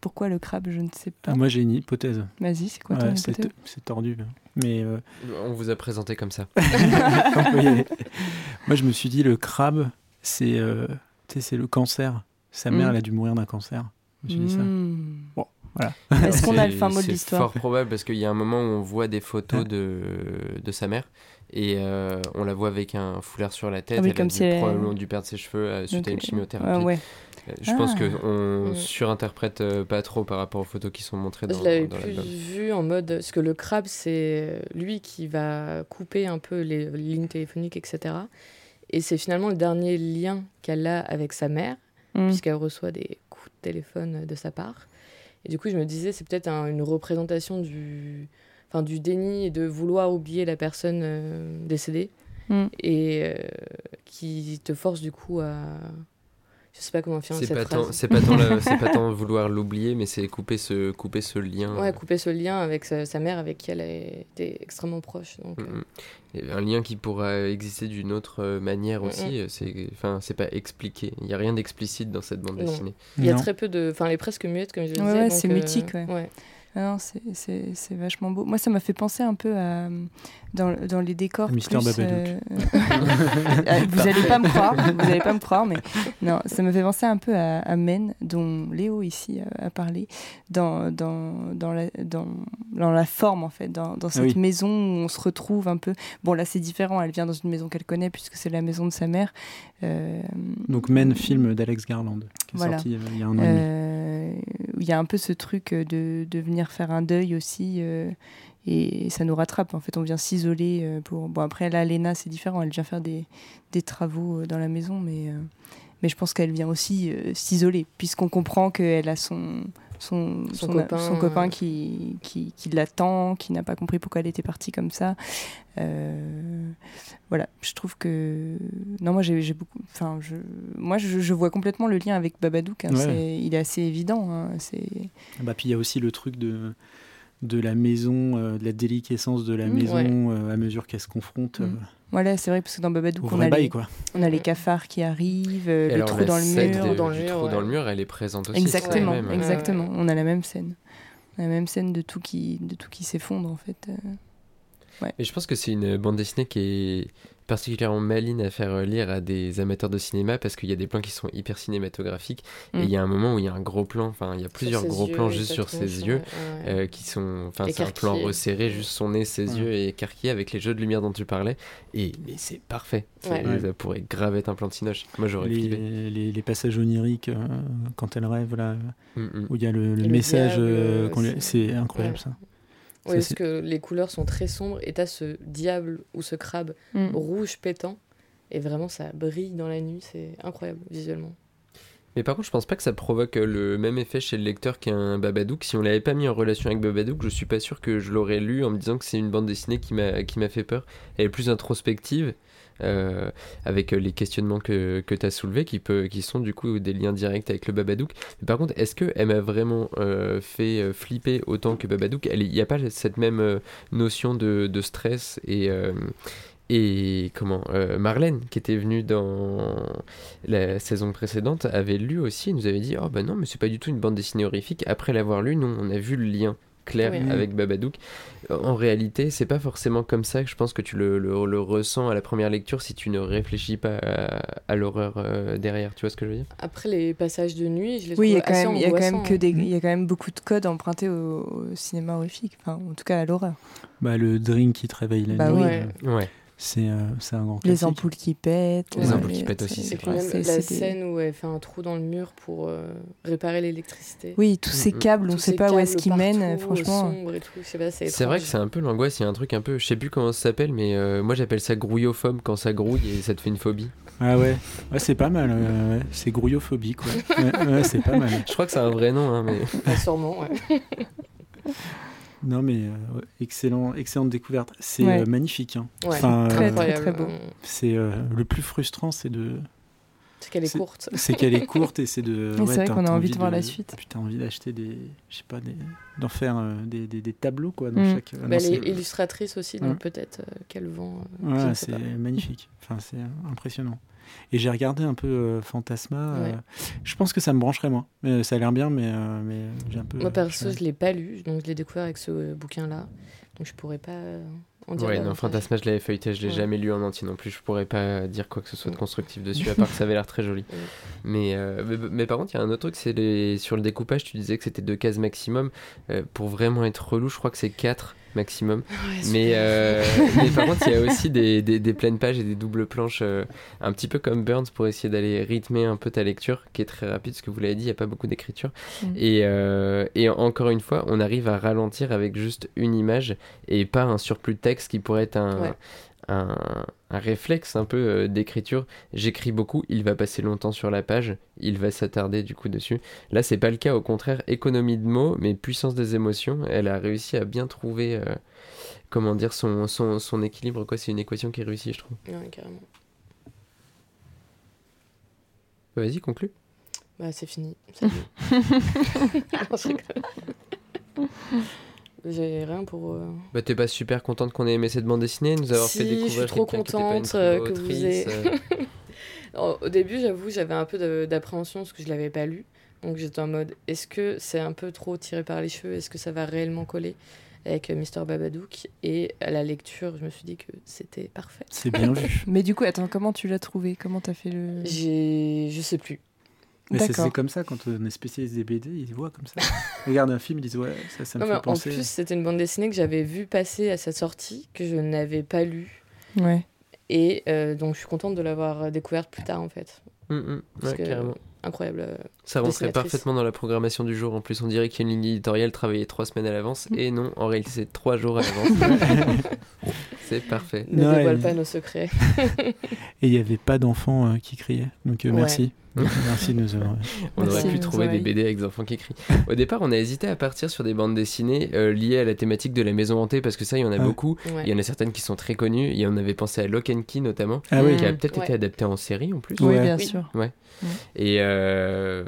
pourquoi le crabe Je ne sais pas. Ah, moi, j'ai une hypothèse. Vas-y, c'est quoi ton c'est hypothèse? c'est tordu. Mais euh, On vous a présenté comme ça. <laughs> Moi, je me suis dit, le crabe, c'est euh, le cancer. Sa mère, Mm. elle a dû mourir d'un cancer. Je me suis dit ça. Hmm. Bon, voilà. Est-ce <laughs> qu'on a le C'est- fin mot de C'est l'histoire fort probable parce qu'il y a un moment où on voit des photos de, de sa mère et euh, on la voit avec un foulard sur la tête. Ah oui, elle comme a si dû elle- probablement dû perdre ses cheveux euh, suite à une chimiothérapie. ah ouais. Euh, Je pense Ah. qu'on Mm. surinterprète euh, pas trop par rapport aux photos qui sont montrées dans, Je l'avais dans plus vu en mode. Parce que le crabe, c'est lui qui va couper un peu les lignes téléphoniques, etc. Et c'est finalement le dernier lien qu'elle a avec sa mère, Hmm. puisqu'elle reçoit des coups de téléphone de sa part. Et du coup, je me disais, c'est peut-être un- une représentation du, enfin, du déni et de vouloir oublier la personne euh, décédée. Hmm. Et euh, qui te force du coup à. Je sais pas comment finir C'est cette pas, phrase. tant, c'est pas tant, la- c'est pas <laughs> tant vouloir l'oublier, mais c'est couper ce, couper ce lien. Ouais, couper ce lien avec sa, sa mère, avec qui elle a été extrêmement proche. Donc, Mm, euh, mm. Un lien qui pourra exister d'une autre euh, manière Mm, aussi. euh, C'est, enfin, c'est pas expliqué. Il y a rien d'explicite dans cette bande Non. dessinée. Il y a Non. très peu de. Enfin, elle est presque muette, comme je le Ouais, disais. ouais, donc, c'est euh, mutique, ouais. Ah non, c'est- c'est c'est vachement beau. Moi, ça m'a fait penser un peu à dans, dans les décors. Mister plus, Babadook. euh, Ah, <laughs> vous allez pas me croire, vous allez pas me croire, mais non, ça me fait penser un peu à, à Men, dont Léo ici a, a parlé, dans, dans, dans, la, dans, dans la forme en fait, dans, dans cette oui. maison où on se retrouve un peu. Bon, là, c'est différent. Elle vient dans une maison qu'elle connaît puisque c'est la maison de sa mère. Euh, Donc, Men, film d'Alex Garland, qui est Voilà. sorti euh, il y a un an euh, il y a un peu ce truc de, de venir faire un deuil aussi. euh, et ça nous rattrape. En fait, on vient s'isoler euh, pour. Bon, après, là, Léna, c'est différent. Elle vient faire des, des travaux euh, dans la maison, mais, euh, mais je pense qu'elle vient aussi euh, s'isoler, puisqu'on comprend qu'elle a son. Son, Son son, copain, son copain euh. qui, qui, qui l'attend, qui n'a pas compris pourquoi elle était partie comme ça. Euh, voilà, je trouve que. Non, moi, j'ai j'ai beaucoup. Enfin, je... moi, je, je vois complètement le lien avec Babadook. hein. Ouais. C'est- Il est assez évident. hein. C'est. Bah, puis il y a aussi le truc de, de la maison, euh, de la déliquescence de la Mm, maison ouais. euh, à mesure qu'elle se confronte Mm. euh, Voilà, c'est vrai, parce que dans Babadook, on vrai a, bail. les, Quoi. on a les cafards qui arrivent, euh, le alors, trou dans le mur. de- Dans le mur, trou dans ouais. le mur, elle est présente aussi. Exactement, même, hein. exactement. Ouais, ouais. On a la même scène. On a la même scène de tout qui, de tout qui s'effondre, en fait. euh. Et je pense que c'est une bande dessinée qui est particulièrement maline à faire lire à des amateurs de cinéma parce qu'il y a des plans qui sont hyper cinématographiques et Mm. il y a un moment où il y a un gros plan, enfin il y a plusieurs gros yeux plans juste sur ses yeux ouais. euh, qui sont, enfin c'est un plan resserré, juste son nez, ses Ouais. yeux et écarquillés avec les jeux de lumière dont tu parlais et mais c'est parfait, Ouais. ça pourrait grave être un plan de cinoche. Moi j'aurais. Les, les, les passages oniriques, euh, quand elle rêve, là, Mm, mm. où il y a le, le message, euh, qu'on lui- c'est- c'est incroyable ouais. ça. Oui, parce que les couleurs sont très sombres et t'as ce diable ou ce crabe Mm. rouge pétant et vraiment ça brille dans la nuit, c'est incroyable visuellement. Mais par contre, je pense pas que ça provoque le même effet chez le lecteur qu'un Babadook. Si on l'avait pas mis en relation avec Babadook, je suis pas sûr que je l'aurais lu en me disant que c'est une bande dessinée qui m'a qui m'a fait peur. Elle est plus introspective. Euh, avec les questionnements que, que tu as soulevés qui, peut, qui sont du coup des liens directs avec le Babadook. Mais par contre, est-ce qu'elle m'a vraiment euh, fait euh, flipper autant que Babadook? Il n'y a pas cette même notion de, de stress et, et comment Marlène, qui était venue dans la saison précédente, avait lu aussi et nous avait dit Oh bah non, mais c'est pas du tout une bande dessinée horrifique. Après l'avoir lu, nous, on a vu le lien clair Oui. avec Babadook. En réalité, c'est pas forcément comme ça que je pense que tu le, le- le ressens à la première lecture si tu ne réfléchis pas à, à l'horreur euh, derrière. Tu vois ce que je veux dire? Après les passages de nuit, je les Oui, il y, a trouve quand assez même, il y a quand même angoissants, que hein. des, il y a quand même beaucoup de codes empruntés au, au cinéma horrifique, enfin, en tout cas à l'horreur. Bah, le drink qui te réveille la Bah nuit, oui. Ouais. euh, Ouais. C'est euh, c'est un grand Les classique. ampoules qui pètent. Les ampoules qui pètent aussi, c'est vrai. même c'est- la scène où elle fait un trou dans le mur pour euh, réparer l'électricité. Oui, tous ces Mm, câbles, on ne sait pas où est-ce qu'ils mènent, franchement. c'est vrai que c'est un peu l'angoisse, il y a un truc un peu, je sais plus comment ça s'appelle, mais euh, moi j'appelle ça grouillophobe quand ça grouille et ça te fait une phobie. Ah ouais, ouais c'est pas mal. euh, ouais. C'est. <laughs> Ouais, ouais, c'est pas mal. Je crois que c'est un vrai nom, hein, mais. Bah, <laughs> sûrement, ouais. <laughs> Non mais euh, ouais, excellent, excellente découverte. C'est Ouais. euh, magnifique. hein. Ouais, Enfin, très, euh, très, très beau. C'est euh, le plus frustrant, c'est de, C'est qu'elle est courte. c'est qu'elle est <laughs> courte et c'est de. Mais c'est vrai qu'on a envie de voir la suite. Puis t'as envie d'acheter des, je sais pas, des, d'en faire euh, des, des, des tableaux quoi dans Mm. chaque. ah Bah, elle est illustratrice aussi, donc Ouais. peut-être euh, qu'elle vend. euh, Ouais, c'est magnifique. Enfin, c'est euh, impressionnant. Et j'ai regardé un peu euh, Fantasma. euh, Ouais. je pense que ça me brancherait moins. Mais ça a l'air bien, mais, euh, mais j'ai un peu. Moi, perso, je- je l'ai pas lu, donc je l'ai découvert avec ce euh, bouquin-là. Donc je pourrais pas euh, en dire Ouais, non. Fantasma, je l'avais feuilleté, je l'ai Ouais. jamais lu en entier non plus. Je pourrais pas dire quoi que ce soit de constructif dessus, <laughs> à part que ça avait l'air très joli. Mais, euh, mais, mais par contre, il y a un autre truc, c'est les... sur le découpage, tu disais que c'était deux cases maximum. Euh, pour vraiment être relou, je crois que c'est quatre maximum. <laughs> Ouais, Mais, euh, mais par contre, il y a aussi <laughs> des, des, des pleines pages et des doubles planches, euh, un petit peu comme Burns, pour essayer d'aller rythmer un peu ta lecture, qui est très rapide, parce que vous l'avez dit, il n'y a pas beaucoup d'écriture. Mm. Et, euh, et encore une fois, on arrive à ralentir avec juste une image et pas un surplus de texte qui pourrait être un, Ouais. un, un réflexe un peu euh, d'écriture. J'écris beaucoup, il va passer longtemps sur la page, il va s'attarder du coup dessus. Là, c'est pas le cas, au contraire, économie de mots, mais puissance des émotions. Elle a réussi à bien trouver, euh, comment dire, son, son, son équilibre. quoi. C'est une équation qui est réussie, je trouve. Ouais, carrément. Vas-y, conclue. Bah, c'est fini. <laughs> <laughs> Non. J'ai rien pour. euh, Bah, t'es pas super contente qu'on ait aimé cette bande dessinée, nous avoir Si, fait je découvrir suis trop contente, euh, que vous ayez- euh. <laughs> Au début, j'avoue, j'avais un peu d'appréhension parce que je l'avais pas lu. Donc j'étais en mode, est-ce que c'est un peu trop tiré par les cheveux? Est-ce que ça va réellement coller avec Mr Babadook? Et à la lecture, je me suis dit que c'était parfait. C'est bien <laughs> vu. Mais du coup, attends, comment tu l'as trouvé? Comment t'as fait le. J'ai, je sais plus. Mais c'est comme ça, quand on est spécialiste des BD, ils voient comme ça. <laughs> Ils regardent un film, ils disent Ouais, ça, ça me Non, fait en penser. plus, c'était une bande dessinée que j'avais vue passer à sa sortie, que je n'avais pas lue. Ouais. Et euh, donc, je suis contente de l'avoir découverte plus tard, en fait. Mm, mm, Parce ouais, que, carrément. incroyable. euh, Ça rentrait parfaitement dans la programmation du jour. En plus, on dirait qu'il y a une ligne éditoriale travaillée trois semaines à l'avance. Et non, en réalité, c'est trois jours à l'avance. <laughs> c'est parfait. Ne Non, dévoile et- pas nos secrets. <laughs> Et il n'y avait pas d'enfants euh, qui criaient. Donc euh, Ouais. merci. <laughs> merci de nous avoir. On Merci, aurait pu trouver des. BD avec des enfants qui crient. Au départ, on a hésité à partir sur des bandes dessinées euh, liées à la thématique de la maison hantée parce que ça, il y en a Ouais. beaucoup. Ouais. Il y en a certaines qui sont très connues. Il y en avait pensé à Lock and Key notamment, Ah oui. qui a peut-être ouais. été adapté en série en plus. Oui, Ouais. bien Oui. sûr. Et, euh,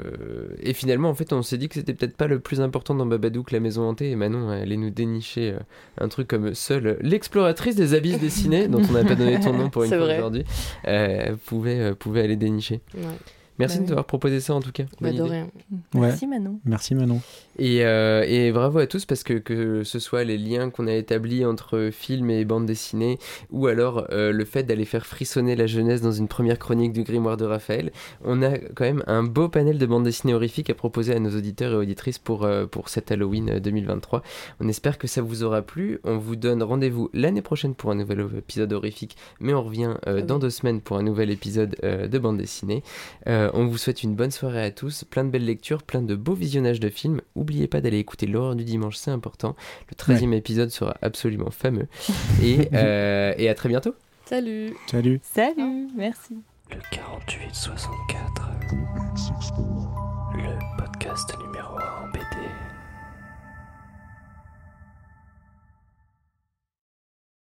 et finalement, en fait, on s'est dit que c'était peut-être pas le plus important dans Babadook, la maison hantée. Et Manon allait nous dénicher euh, un truc comme seule l'exploratrice des abysses dessinés, dont on n'a pas donné ton nom pour une fois aujourd'hui, euh, pouvait, euh, pouvait aller dénicher. Ouais. Merci Bah de oui. nous avoir proposé ça en tout cas. Bah, de. Ouais. Merci Manon. Merci Manon. Et, euh, et bravo à tous parce que que ce soit les liens qu'on a établis entre films et bande dessinée ou alors euh, le fait d'aller faire frissonner la jeunesse dans une première chronique du grimoire de Raphaël, on a quand même un beau panel de bandes dessinées horrifiques à proposer à nos auditeurs et auditrices pour, euh, pour cet Halloween euh, 2023. On espère que ça vous aura plu. On vous donne rendez-vous l'année prochaine pour un nouvel épisode horrifique, mais on revient euh, Ah dans deux semaines pour un nouvel épisode euh, de bande dessinée. Euh, on vous souhaite une bonne soirée à tous, plein de belles lectures, plein de beaux visionnages de films. N'oubliez pas d'aller écouter l'horreur du dimanche, c'est important. Le 13e épisode sera absolument fameux. Et, <laughs> euh, et à très bientôt. Salut Salut. Salut, merci. Le 4864. Le podcast numéro